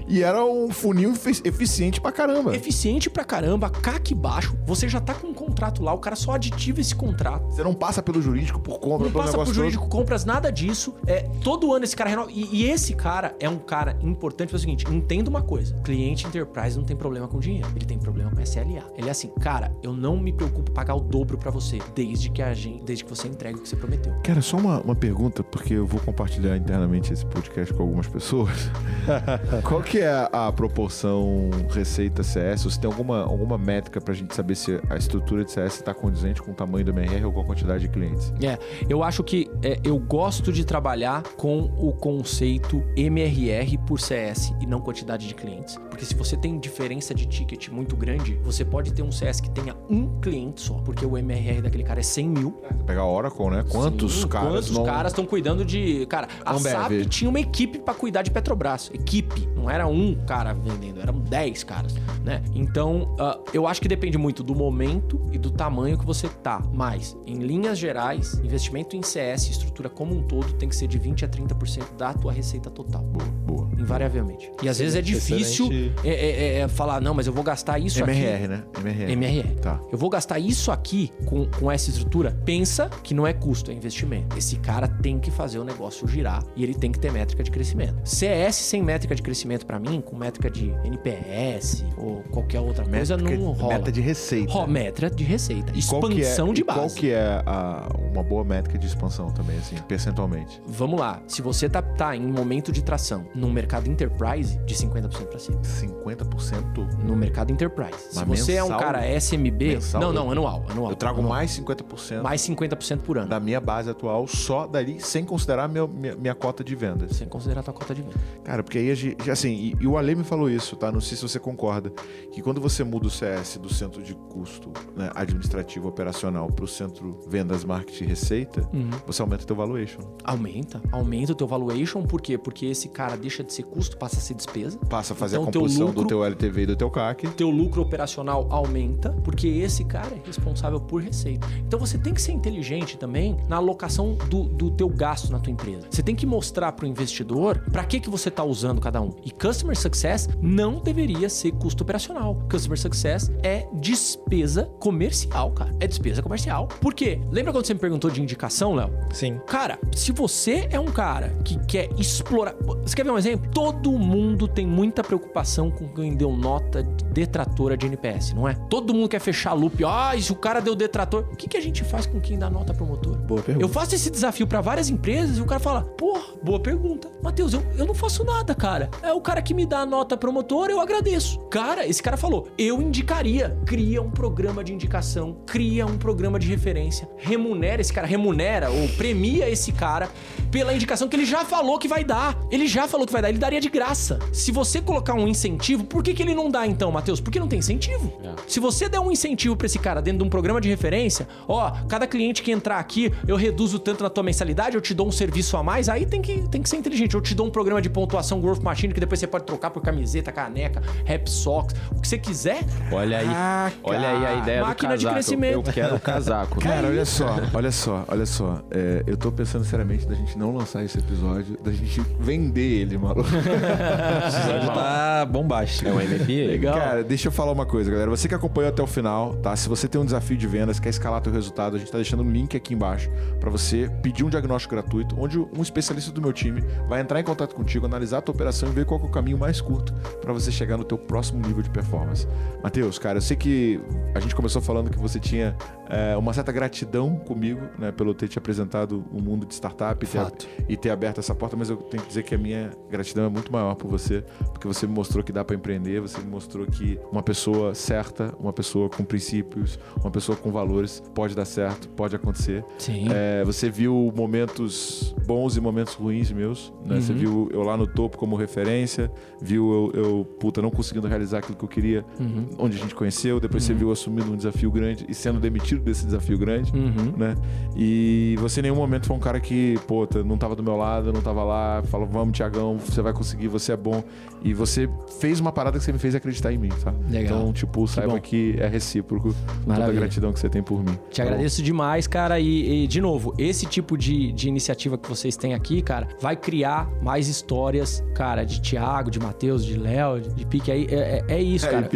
E era um funil efi- eficiente pra caramba. Eficiente pra caramba, CAC baixo, você já tá com um contrato lá, o cara só aditiva esse contrato. Você não passa pelo jurídico por compra, Não pelo passa por jurídico, compras, nada disso. É, todo ano esse cara renova. E, e esse cara é um cara importante pelo seguinte: entenda uma coisa: cliente enterprise não tem problema com dinheiro, ele tem problema com SLA. Ele é assim, cara, eu não me preocupo em pagar o dobro pra você, desde que a gente, desde que você entregue o que você prometeu. todo. Cara, só uma, uma pergunta, porque eu vou compartilhar internamente esse podcast com algumas pessoas. [LAUGHS] Qual que é a, a proporção receita CS? Você tem alguma, alguma métrica pra gente saber se a estrutura de CS está condizente com o tamanho do MRR ou com a quantidade de clientes? É, eu acho que é, eu gosto de trabalhar com o conceito MRR por CS e não quantidade de clientes. Porque se você tem diferença de ticket muito grande, você pode ter um CS que tenha um cliente só, porque o MRR daquele cara é 100 mil. Você pegar a Oracle, né? Quantos Sim, caras Quantos caras estão cuidando de. Cara, a Ambev. SAP tinha uma equipe pra cuidar de Petrobras. Equipe. Não era um cara vendendo, eram 10 caras, né? Então, ah, eu acho que depende muito do momento e do tamanho que você tá. Mas, em linhas gerais, investimento em CS, estrutura como um todo, tem que ser de 20 a 30% da tua receita total. Boa, boa. Invariavelmente. E às vezes é difícil excelente. é, é- é falar, não, mas eu vou gastar isso aqui. MRR, né? MRR. MRR. Tá. Eu vou gastar isso aqui com, com essa estrutura. Pensa que não é custo, é investimento. Esse cara tem que fazer o negócio girar e ele tem que ter métrica de crescimento. CS sem métrica de crescimento pra mim, com métrica de NPS ou qualquer outra coisa, Métrica- não rola. Meta de receita. Ro- métrica de receita. E é- Expansão de e Qual base. que é a- uma boa métrica de expansão também, assim, percentualmente? Vamos lá. Se você tá, tá em momento de tração num mercado enterprise, de 50% pra cima. 50%? No mercado enterprise. Se Mas você é um mensal? cara SMB. Mensal? não, não, anual. anual Eu trago anual. mais 50% mais 50% por ano. da minha base atual só dali, sem considerar meu- minha, minha cota de vendas. Sem considerar a tua cota de venda. Cara, porque aí, a gente- assim, e, e o Ale me falou isso, tá? Não sei se você concorda, que quando você muda o CS do centro de custo né, administrativo operacional para o centro vendas, marketing e receita, Uhum. você aumenta o teu valuation. Aumenta. Aumenta o teu valuation, por quê? Porque esse cara deixa de ser custo, passa a ser despesa. Passa a fazer Então, a composição do teu LTV e do teu CAC. Teu lucro operacional aumenta, porque esse cara é responsável por receita. Então você tem que ser inteligente também na alocação do, do teu gasto na tua empresa. Você tem que mostrar pro investidor para que, que você tá usando cada um. E Customer Success não deveria ser custo operacional. Customer Success é despesa comercial, cara. É despesa comercial. Por quê? Lembra quando você me perguntou de indicação, Léo? Sim. Cara, se você é um cara que quer explorar. Você quer ver um exemplo? Todo mundo tem muita preocupação com quem deu nota detratora de NPS, não é? Todo mundo quer fechar loop. Ah, se o cara deu detrator. O que, que a gente faz com quem dá nota promotor? Boa pergunta. Eu faço esse desafio pra várias empresas e o cara fala: Porra, boa pergunta. Matheus, eu, eu não faço nada, cara. É o cara que me dá a nota promotora, eu agradeço. Cara, esse cara falou: Eu indicaria. Cria um programa de indicação, cria um programa de referência, remunera esse cara, remunera ou premia esse cara pela indicação que ele já falou que vai dar. Ele já falou que vai dar, ele daria de graça. Se você colocar um incentivo, por que, que ele não dá então, Matheus? Porque não tem incentivo. É. Se você der um incentivo pra esse cara dentro de um programa de referência, ó, cada cliente que entrar aqui, eu reduzo tanto na tua mensalidade, eu te dou um serviço a mais, aí tem que, tem que ser inteligente. Eu te dou um programa de pontuação Growth Machine que depois você pode trocar por camiseta, caneca, rap socks, o que você quiser. Olha aí. Ah, olha aí a ideia Máquina do de casaco. crescimento. Eu quero o casaco. Cara, olha só, olha só, olha só. É, eu tô pensando seriamente da gente não lançar esse episódio, da gente vender ele, maluco. episódio tá bombástico. É um MVP? Legal. Cara, deixa eu falar uma coisa, galera. Você que acompanhou até o final, tá? Se você tem um desafio de vendas, quer escalar teu resultado, a gente tá deixando um link aqui embaixo pra você pedir um diagnóstico gratuito, onde um especialista do meu time vai entrar em contato contigo, analisar a tua operação e ver qual é o caminho mais curto pra você chegar no teu próximo nível de performance. Matheus, cara, eu sei que a gente começou falando que você tinha é, uma certa gratidão comigo, né, pelo ter te apresentado o mundo de startup e ter, e ter aberto essa porta, mas eu tenho que dizer que a minha gratidão é muito maior por você, porque você me mostrou que dá pra empreender, você me mostrou que uma pessoa certa, uma pessoa com princípios, uma pessoa com valores pode dar certo, pode acontecer. Sim. É, você viu momentos bons e momentos ruins meus, né? Você Uhum. viu eu lá no topo como referência, viu eu, eu, puta, não conseguindo realizar aquilo que eu queria, Uhum. onde a gente conheceu, depois você viu eu assumindo um desafio grande e sendo demitido desse desafio grande Uhum. né? E você em nenhum momento foi um cara que, pô, tá- não tava do meu lado, não tava lá, falou, vamos, Tiagão, você vai conseguir, você é bom. E você fez uma parada que você me fez acreditar em mim, tá? Legal. Então, tipo, saiba bom. que é recíproco toda a gratidão que você tem por mim. Te agradeço demais, cara. E, e, de novo, esse tipo de, de iniciativa que vocês têm aqui, cara, vai criar mais histórias, cara, de Thiago, de Matheus, de Léo, de, de Pique. Aí, é, é- é isso, cara.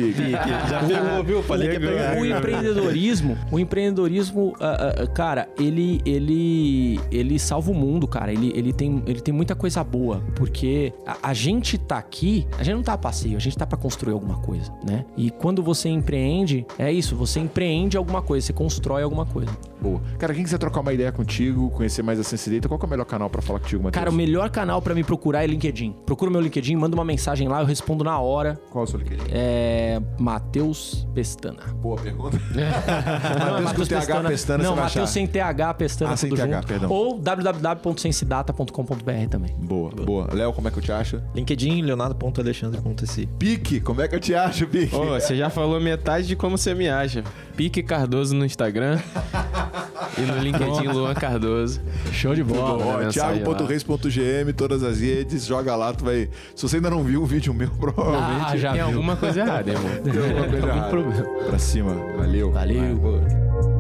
Já [LAUGHS] pegou, viu? Falei que. O empreendedorismo, o empreendedorismo, ah, ah, cara, ele, ele, ele salva o mundo, cara. Ele, ele, tem, ele tem muita coisa boa, porque a, a gente tá aqui, a gente não tá a passeio, a gente tá pra construir alguma coisa, né? E quando você empreende, é isso, você empreende alguma coisa, você constrói alguma coisa. Boa. Cara, quem quiser trocar uma ideia contigo, conhecer mais a Sense Data, qual que é o melhor canal pra falar contigo, Matheus? Cara, o melhor canal pra me procurar é LinkedIn. Procura o meu LinkedIn, manda uma mensagem lá, eu respondo na hora. Qual é o seu LinkedIn? É. Matheus Pestana. Boa pergunta. Não, [LAUGHS] é Matheus com TH Pestana, Não, vai achar. Matheus sem TH Pestana, Ah, sem tudo TH, junto. perdão. Ou www.sensidata.com.br também. Boa, boa. Léo, como é que eu te acho? LinkedIn, leonardo.alexandre.si. Pique, como é que eu te acho, Pique? Ô, você já falou metade de como você me acha. Pique Cardoso no Instagram. [LAUGHS] E no LinkedIn, Luan Cardoso. Show de bola. Thiago.reis.gm, todas as redes, joga lá, tu vai. Se você ainda não viu um vídeo meu, [LAUGHS] provavelmente Ah, já Tem viu. alguma coisa errada, irmão. tem alguma coisa errada. Pra cima. Valeu. Valeu. Boa.